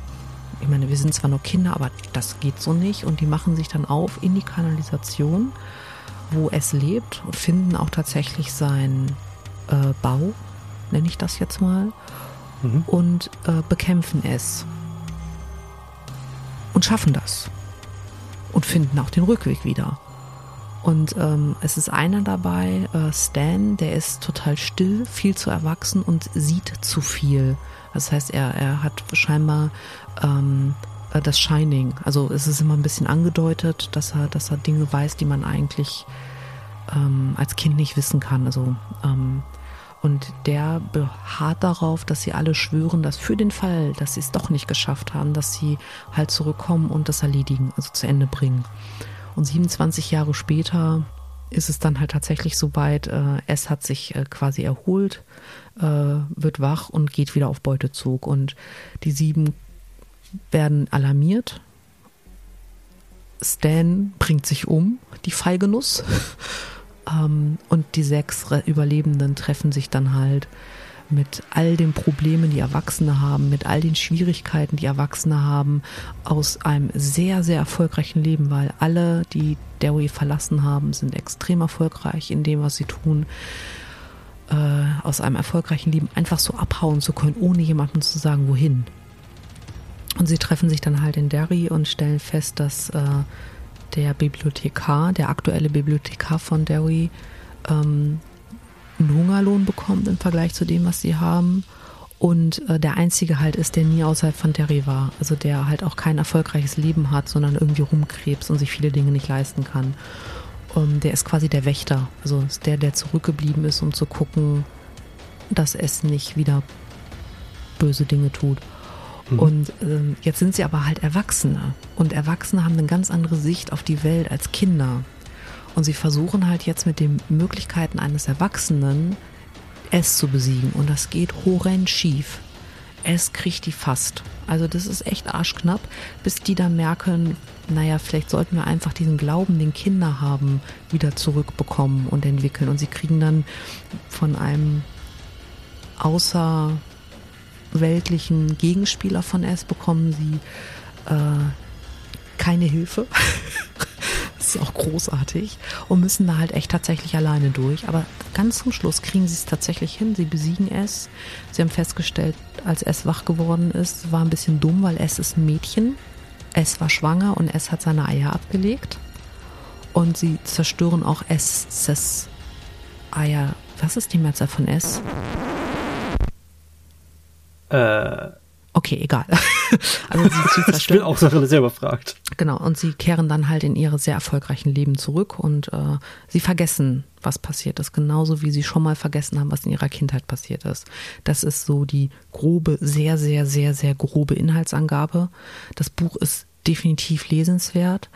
Ich meine, wir sind zwar nur Kinder, aber das geht so nicht. Und die machen sich dann auf in die Kanalisation, wo es lebt und finden auch tatsächlich seinen äh, Bau, nenne ich das jetzt mal, Mhm. und äh, bekämpfen es. Und schaffen das und finden auch den Rückweg wieder. Und ähm, es ist einer dabei, äh, Stan, der ist total still, viel zu erwachsen und sieht zu viel. Das heißt, er, er hat scheinbar ähm, äh, das Shining. Also es ist immer ein bisschen angedeutet, dass er, dass er Dinge weiß, die man eigentlich ähm, als Kind nicht wissen kann. Also ähm, und der beharrt darauf, dass sie alle schwören, dass für den Fall, dass sie es doch nicht geschafft haben, dass sie halt zurückkommen und das erledigen, also zu Ende bringen. Und 27 Jahre später ist es dann halt tatsächlich so weit, äh, es hat sich äh, quasi erholt, äh, wird wach und geht wieder auf Beutezug. Und die sieben werden alarmiert. Stan bringt sich um, die Feigenuss. ähm, und die sechs Überlebenden treffen sich dann halt mit all den Problemen, die Erwachsene haben, mit all den Schwierigkeiten, die Erwachsene haben, aus einem sehr, sehr erfolgreichen Leben, weil alle, die Derry verlassen haben, sind extrem erfolgreich in dem, was sie tun. Äh, aus einem erfolgreichen Leben einfach so abhauen zu können, ohne jemandem zu sagen, wohin. Und sie treffen sich dann halt in Derry und stellen fest, dass äh, der Bibliothekar, der aktuelle Bibliothekar von Derry, ähm, einen Hungerlohn bekommt im Vergleich zu dem, was sie haben. Und äh, der einzige halt ist, der nie außerhalb von Derry war. Also der halt auch kein erfolgreiches Leben hat, sondern irgendwie rumkrebst und sich viele Dinge nicht leisten kann. Um, der ist quasi der Wächter. Also ist der, der zurückgeblieben ist, um zu gucken, dass es nicht wieder böse Dinge tut. Mhm. Und ähm, jetzt sind sie aber halt Erwachsene. Und Erwachsene haben eine ganz andere Sicht auf die Welt als Kinder. Und sie versuchen halt jetzt mit den Möglichkeiten eines Erwachsenen es zu besiegen. Und das geht horrend schief. Es kriegt die fast. Also das ist echt arschknapp, bis die dann merken, naja, vielleicht sollten wir einfach diesen Glauben, den Kinder haben, wieder zurückbekommen und entwickeln. Und sie kriegen dann von einem außerweltlichen Gegenspieler von S bekommen sie äh, keine Hilfe. Das ist auch großartig und müssen da halt echt tatsächlich alleine durch. Aber ganz zum Schluss kriegen sie es tatsächlich hin. Sie besiegen es. Sie haben festgestellt, als es wach geworden ist, war ein bisschen dumm, weil es ist ein Mädchen. Es war schwanger und es hat seine Eier abgelegt. Und sie zerstören auch es, Eier. Was ist die Mehrzahl von S? Äh Okay, egal. also sie zu zerstören. ich bin auch sehr überfragt. Genau, und sie kehren dann halt in ihre sehr erfolgreichen Leben zurück und äh, sie vergessen, was passiert ist, genauso wie sie schon mal vergessen haben, was in ihrer Kindheit passiert ist. Das ist so die grobe, sehr, sehr, sehr, sehr grobe Inhaltsangabe. Das Buch ist definitiv lesenswert.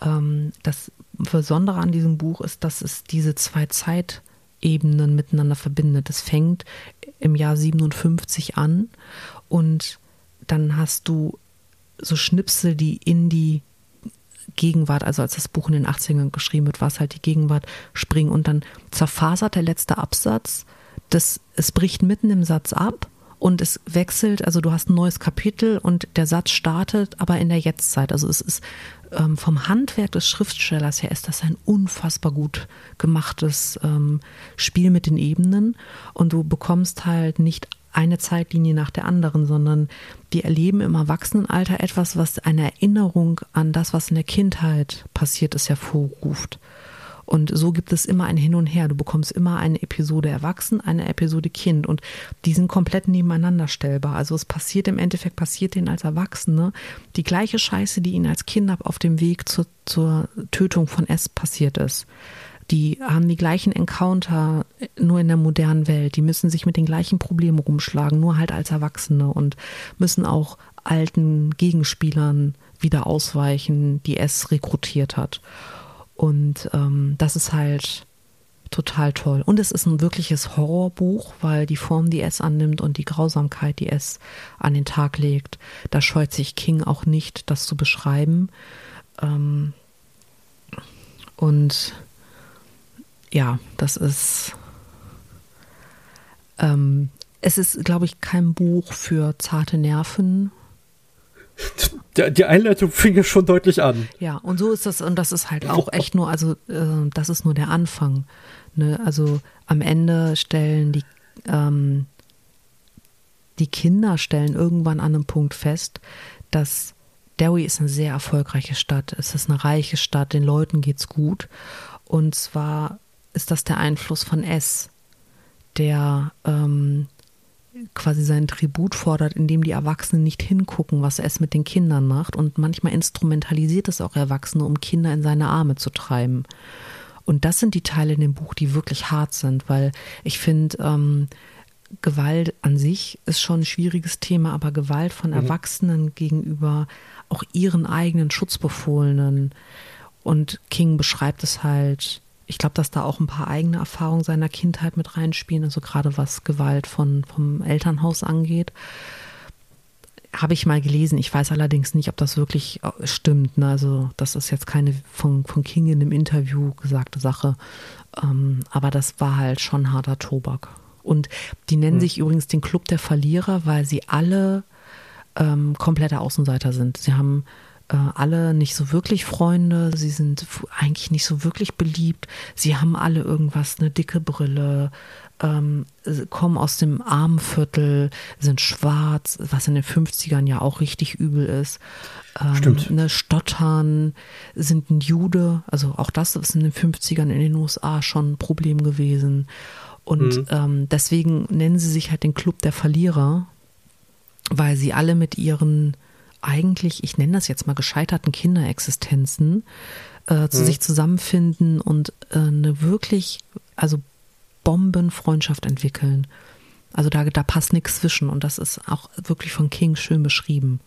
Ähm, das Besondere an diesem Buch ist, dass es diese zwei Zeitebenen miteinander verbindet. Es fängt im Jahr 57 an und dann hast du so Schnipsel, die in die Gegenwart, also als das Buch in den 80ern geschrieben wird, war es halt die Gegenwart, springen und dann zerfasert der letzte Absatz, das, es bricht mitten im Satz ab und es wechselt, also du hast ein neues Kapitel und der Satz startet aber in der Jetztzeit. Also es ist ähm, vom Handwerk des Schriftstellers her ist das ein unfassbar gut gemachtes ähm, Spiel mit den Ebenen und du bekommst halt nicht eine Zeitlinie nach der anderen, sondern die erleben im Erwachsenenalter etwas, was eine Erinnerung an das, was in der Kindheit passiert ist, hervorruft. Und so gibt es immer ein Hin und Her. Du bekommst immer eine Episode Erwachsen, eine Episode Kind und die sind komplett nebeneinander stellbar. Also es passiert im Endeffekt, passiert ihnen als Erwachsene die gleiche Scheiße, die ihnen als Kinder auf dem Weg zur, zur Tötung von S passiert ist. Die haben die gleichen Encounter nur in der modernen Welt. Die müssen sich mit den gleichen Problemen rumschlagen, nur halt als Erwachsene und müssen auch alten Gegenspielern wieder ausweichen, die es rekrutiert hat. Und ähm, das ist halt total toll. Und es ist ein wirkliches Horrorbuch, weil die Form, die es annimmt und die Grausamkeit, die es an den Tag legt, da scheut sich King auch nicht, das zu beschreiben. Ähm, und ja, das ist. Ähm, es ist, glaube ich, kein Buch für zarte Nerven, die, Einleitung fing ja schon deutlich an. Ja, und so ist das, und das ist halt auch echt nur, also äh, das ist nur der Anfang. Ne? Also am Ende stellen die, ähm, die Kinder stellen irgendwann an einem Punkt fest, dass Derry ist eine sehr erfolgreiche Stadt. Es ist eine reiche Stadt, den Leuten geht's gut. Und zwar ist das der Einfluss von S, der ähm, quasi seinen Tribut fordert, indem die Erwachsenen nicht hingucken, was es mit den Kindern macht. Und manchmal instrumentalisiert es auch Erwachsene, um Kinder in seine Arme zu treiben. Und das sind die Teile in dem Buch, die wirklich hart sind, weil ich finde, ähm, Gewalt an sich ist schon ein schwieriges Thema, aber Gewalt von mhm. Erwachsenen gegenüber auch ihren eigenen Schutzbefohlenen. Und King beschreibt es halt ich glaube, dass da auch ein paar eigene Erfahrungen seiner Kindheit mit reinspielen, also gerade was Gewalt von, vom Elternhaus angeht. Habe ich mal gelesen. Ich weiß allerdings nicht, ob das wirklich äh, stimmt. Ne? Also, das ist jetzt keine von, von King in einem Interview gesagte Sache. Ähm, aber das war halt schon harter Tobak. Und die nennen mhm. sich übrigens den Club der Verlierer, weil sie alle ähm, komplette Außenseiter sind. Sie haben äh, alle nicht so wirklich Freunde, sie sind eigentlich nicht so wirklich beliebt, sie haben alle irgendwas, eine dicke Brille, ähm, kommen aus dem Armenviertel, sind schwarz, was in den 50ern ja auch richtig übel ist. Ähm, Stimmt. Ne, stottern, sind ein Jude, also auch das ist in den 50ern in den USA schon ein Problem gewesen. Und mhm. ähm, deswegen nennen sie sich halt den Club der Verlierer, weil sie alle mit ihren eigentlich, ich nenne das jetzt mal gescheiterten Kinderexistenzen, äh, zu mhm. sich zusammenfinden und äh, eine wirklich, also Bombenfreundschaft entwickeln. Also da, da passt nichts zwischen und das ist auch wirklich von King schön beschrieben.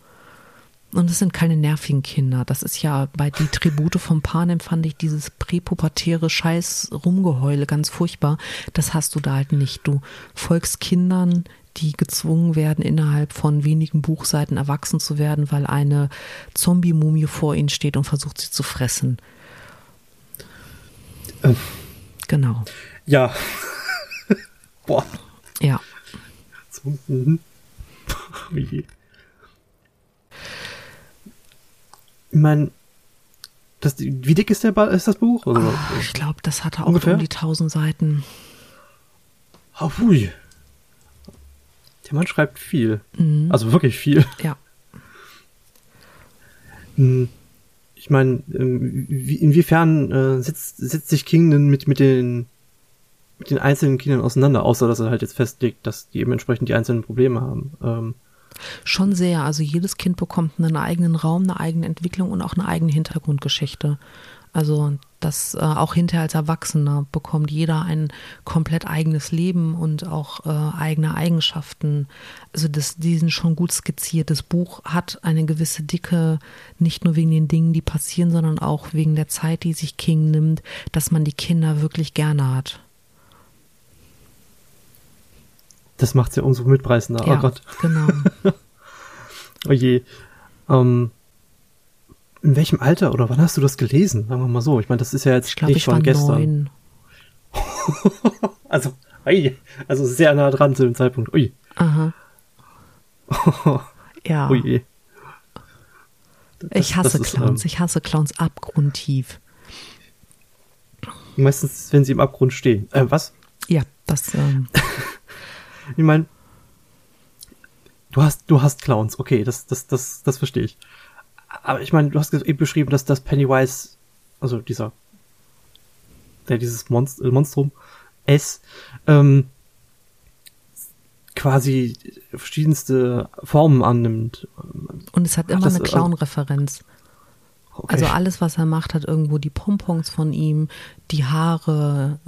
Und es sind keine nervigen Kinder. Das ist ja bei die Tribute von Panem fand ich dieses präpubertäre Scheiß Rumgeheule ganz furchtbar. Das hast du da halt nicht. Du folgst Kindern, die gezwungen werden, innerhalb von wenigen Buchseiten erwachsen zu werden, weil eine Zombie-Mumie vor ihnen steht und versucht, sie zu fressen. Ähm. Genau. Ja. Boah. Ja. Mhm. ich meine, das, wie dick ist, der, ist das Buch? Oh, ich glaube, das hatte auch Ungefähr? um die 1000 Seiten. Hui. Der Mann schreibt viel. Mhm. Also wirklich viel. Ja. Hm. Ich meine, ähm, inwiefern äh, setzt, setzt sich King denn mit, mit, den, mit den einzelnen Kindern auseinander, außer dass er halt jetzt festlegt, dass die eben entsprechend die einzelnen Probleme haben? Ähm, Schon sehr. Also jedes Kind bekommt einen eigenen Raum, eine eigene Entwicklung und auch eine eigene Hintergrundgeschichte. Also das äh, auch hinterher als Erwachsener bekommt jeder ein komplett eigenes Leben und auch äh, eigene Eigenschaften. Also das, die sind schon gut skizziert. Das Buch hat eine gewisse Dicke, nicht nur wegen den Dingen, die passieren, sondern auch wegen der Zeit, die sich King nimmt, dass man die Kinder wirklich gerne hat. Das macht es ja umso mitpreisender. Oh ja, oh Gott. Genau. oh je. Ähm, in welchem Alter oder wann hast du das gelesen? Sagen wir mal so. Ich meine, das ist ja jetzt ich glaub, nicht ich von gestern. also, ui, also sehr nah dran zu dem Zeitpunkt. Ui. Aha. ja. Ui. Das, ich hasse ist, Clowns. Ähm, ich hasse Clowns abgrundtief. Meistens, wenn sie im Abgrund stehen. Äh, was? Ja, das. Ähm. ich meine, du hast, du hast Clowns. Okay, das, das, das, das verstehe ich aber ich meine, du hast eben beschrieben, dass das Pennywise, also dieser, der dieses Monst äh, Monstrum S, ähm, quasi verschiedenste Formen annimmt. Und es hat immer das, eine äh, Clown-Referenz. Okay. Also alles, was er macht, hat irgendwo die Pompons von ihm, die Haare,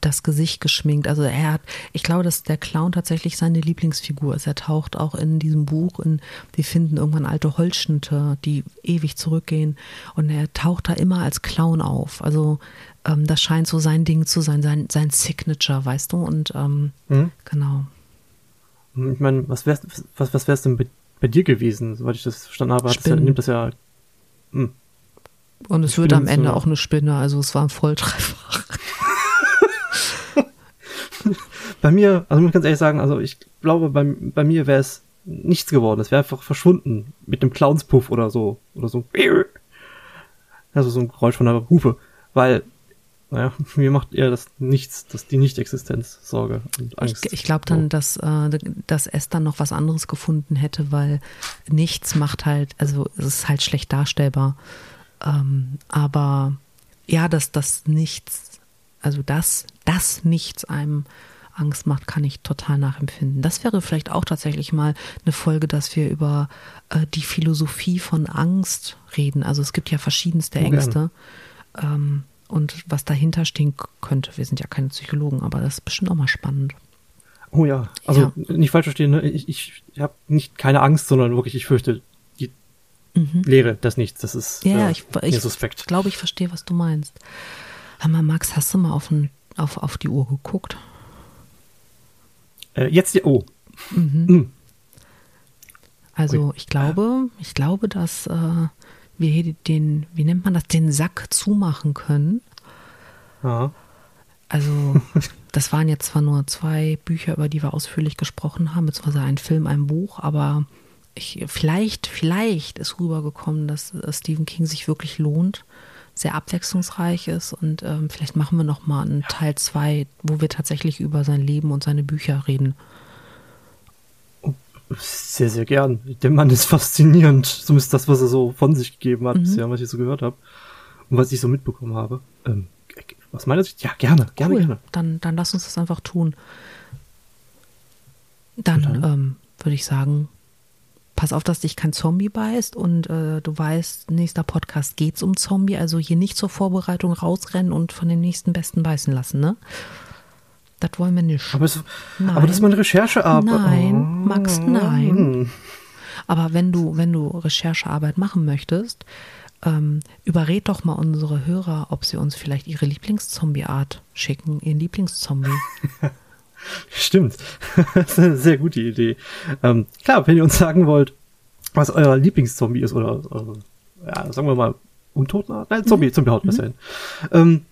das Gesicht geschminkt. Also er hat, ich glaube, dass der Clown tatsächlich seine Lieblingsfigur ist. Er taucht auch in diesem Buch, in, die finden irgendwann alte Holzschnitte, die ewig zurückgehen. Und er taucht da immer als Clown auf. Also ähm, das scheint so sein Ding zu sein, sein, sein Signature, weißt du? Und ähm, mhm. genau. Ich meine, was wär's, was, was wär's denn bei, bei dir gewesen, soweit ich das verstanden habe? Hat das ja, nimmt das ja. Hm. Und es wird am Ende auch eine Spinne, also es war ein Volltreffer. bei mir, also muss ich ganz ehrlich sagen, also ich glaube, bei, bei mir wäre es nichts geworden. Es wäre einfach verschwunden mit einem Clownspuff oder so. Oder so. Also so ein Geräusch von der Hufe. Weil, naja, mir macht eher das Nichts, das die Nicht-Existenz Sorge und Angst. Ich, ich glaube dann, so. dass, äh, dass es dann noch was anderes gefunden hätte, weil nichts macht halt, also es ist halt schlecht darstellbar. Ähm, aber ja, dass das nichts, also das, das nichts einem Angst macht, kann ich total nachempfinden. Das wäre vielleicht auch tatsächlich mal eine Folge, dass wir über äh, die Philosophie von Angst reden. Also es gibt ja verschiedenste Ängste ähm, und was dahinter stehen könnte. Wir sind ja keine Psychologen, aber das ist bestimmt auch mal spannend. Oh ja, also ja. nicht falsch verstehen, ne? ich, ich habe nicht keine Angst, sondern wirklich, ich fürchte mhm. Lehre das nichts. Das ist ja, äh, ich, ich suspekt. glaube, ich verstehe, was du meinst. Mal, Max, hast du mal auf, ein, auf, auf die Uhr geguckt? Äh, jetzt die. Oh. Also Ui. ich glaube, ich glaube, dass äh, wir hier den, wie nennt man das, den Sack zumachen können. Ja. Also das waren jetzt zwar nur zwei Bücher, über die wir ausführlich gesprochen haben, beziehungsweise ein Film, ein Buch, aber ich, vielleicht, vielleicht ist rübergekommen, dass äh, Stephen King sich wirklich lohnt, sehr abwechslungsreich ist und ähm, vielleicht machen wir noch mal einen Teil zwei, wo wir tatsächlich über sein Leben und seine Bücher reden. Sehr, sehr gern. Der Mann ist faszinierend. Zumindest das, was er so von sich gegeben hat, Mhm. bisher, was ich so gehört habe. Und was ich so mitbekommen habe. Ähm, aus meiner Sicht, ja, gerne, gerne, cool. gerne. Dann, dann lass uns das einfach tun. Dann, Und Ähm, würde ich sagen, pass auf, dass dich kein Zombie beißt und äh, du weißt, nächster Podcast geht's um Zombie, also hier nicht zur Vorbereitung rausrennen und von dem nächsten Besten beißen lassen, ne? Das wollen wir nicht. Aber, es, aber das ist meine Recherchearbeit. Nein, Max, nein. Aber wenn du, wenn du Recherchearbeit machen möchtest, ähm, überred doch mal unsere Hörer, ob sie uns vielleicht ihre Lieblingszombie-Art schicken, ihren Lieblingszombie. Stimmt. das ist eine sehr gute Idee. Ähm, klar, wenn ihr uns sagen wollt, was euer Lieblingszombie ist oder, äh, ja, sagen wir mal, Untotenart? Nein, Zombie, Zombie haut besser hin. Ähm,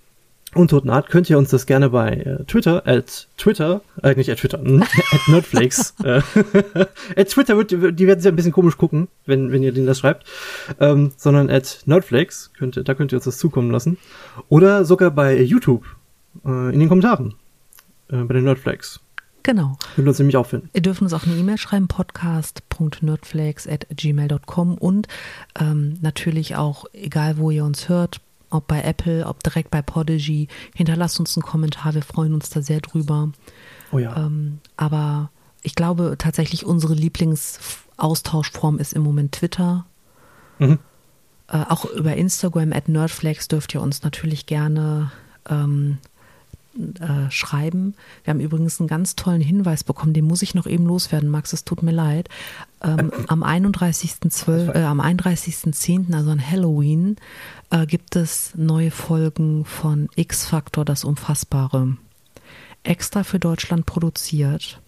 Untotenart könnt ihr uns das gerne bei äh, Twitter, at Twitter, äh, nicht at Twitter, at Nerdflakes, äh, at Twitter wird, die werden sich ein bisschen komisch gucken, wenn, wenn ihr denen das schreibt, ähm, sondern at Nerdflakes, könnt, da könnt ihr uns das zukommen lassen. Oder sogar bei YouTube, äh, in den Kommentaren, äh, bei den Nerdflakes. Genau. Könnt ihr uns nämlich auch finden. Ihr dürft uns auch eine E-Mail schreiben, podcast.nerdflakes.gmail.com und ähm, natürlich auch, egal wo ihr uns hört, ob bei Apple, ob direkt bei Podigy, hinterlasst uns einen Kommentar, wir freuen uns da sehr drüber. Oh ja. Ähm, aber ich glaube tatsächlich, unsere Lieblingsaustauschform ist im Moment Twitter. Mhm. Äh, auch über Instagram at Nerdflex dürft ihr uns natürlich gerne ähm, äh, schreiben. Wir haben übrigens einen ganz tollen Hinweis bekommen, den muss ich noch eben loswerden, Max, es tut mir leid. Ähm, am 31.12., äh, am 31.10., also an Halloween, äh, gibt es neue Folgen von X-Factor, das Unfassbare. Extra für Deutschland produziert.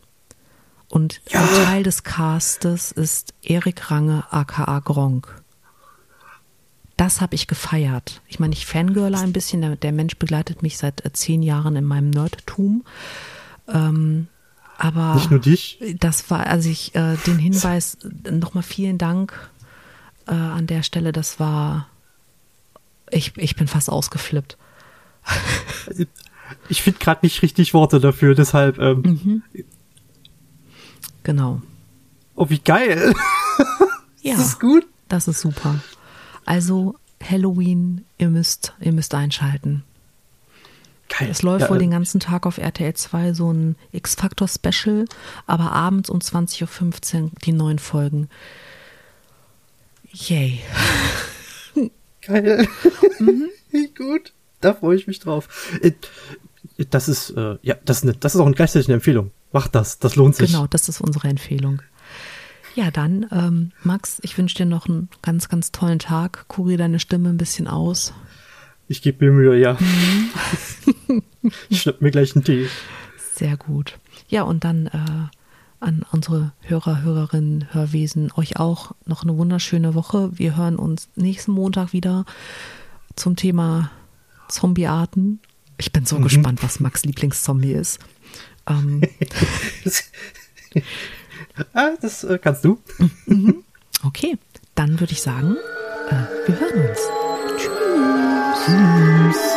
Und ein Teil des Castes ist Erik Range, aka Gronk. Das habe ich gefeiert. Ich meine, ich fangirle ein bisschen. Der, der Mensch begleitet mich seit äh, zehn Jahren in meinem Nerdtum. Ähm, aber Nicht nur dich. das war, also ich äh, den Hinweis, nochmal vielen Dank äh, an der Stelle. Das war, ich, ich bin fast ausgeflippt. Ich finde gerade nicht richtig Worte dafür, deshalb, ähm, Mhm. Genau. oh, wie geil. Ja, Das ist gut. das ist super. Also Halloween, ihr müsst, ihr müsst einschalten. Geil. Es läuft Ja, wohl äh, den ganzen Tag auf RTL 2 so ein X-Factor-Special, aber abends um 20.15 Uhr die neuen Folgen. Yay. Geil. Mhm. Wie gut. Da freue ich mich drauf. Äh, Das ist, äh, ja, das ist, eine, das ist auch gleichzeitig eine Empfehlung. Macht das, das lohnt sich. Genau, das ist unsere Empfehlung. Ja, dann, ähm, Max, ich wünsche dir noch einen ganz, ganz tollen Tag. Kurier deine Stimme ein bisschen aus. Ich gebe mir Mühe, ja. Mhm. ich schnapp mir gleich einen Tee. Sehr gut. Ja, und dann äh, an unsere Hörer, Hörerinnen, Hörwesen, euch auch noch eine wunderschöne Woche. Wir hören uns nächsten Montag wieder zum Thema Zombiearten. Ich bin so gespannt, was Max Lieblingszombie ist. Ähm, ah, das äh, kannst du. okay, dann würde ich sagen, äh, wir hören uns. Tschüss. Tschüss.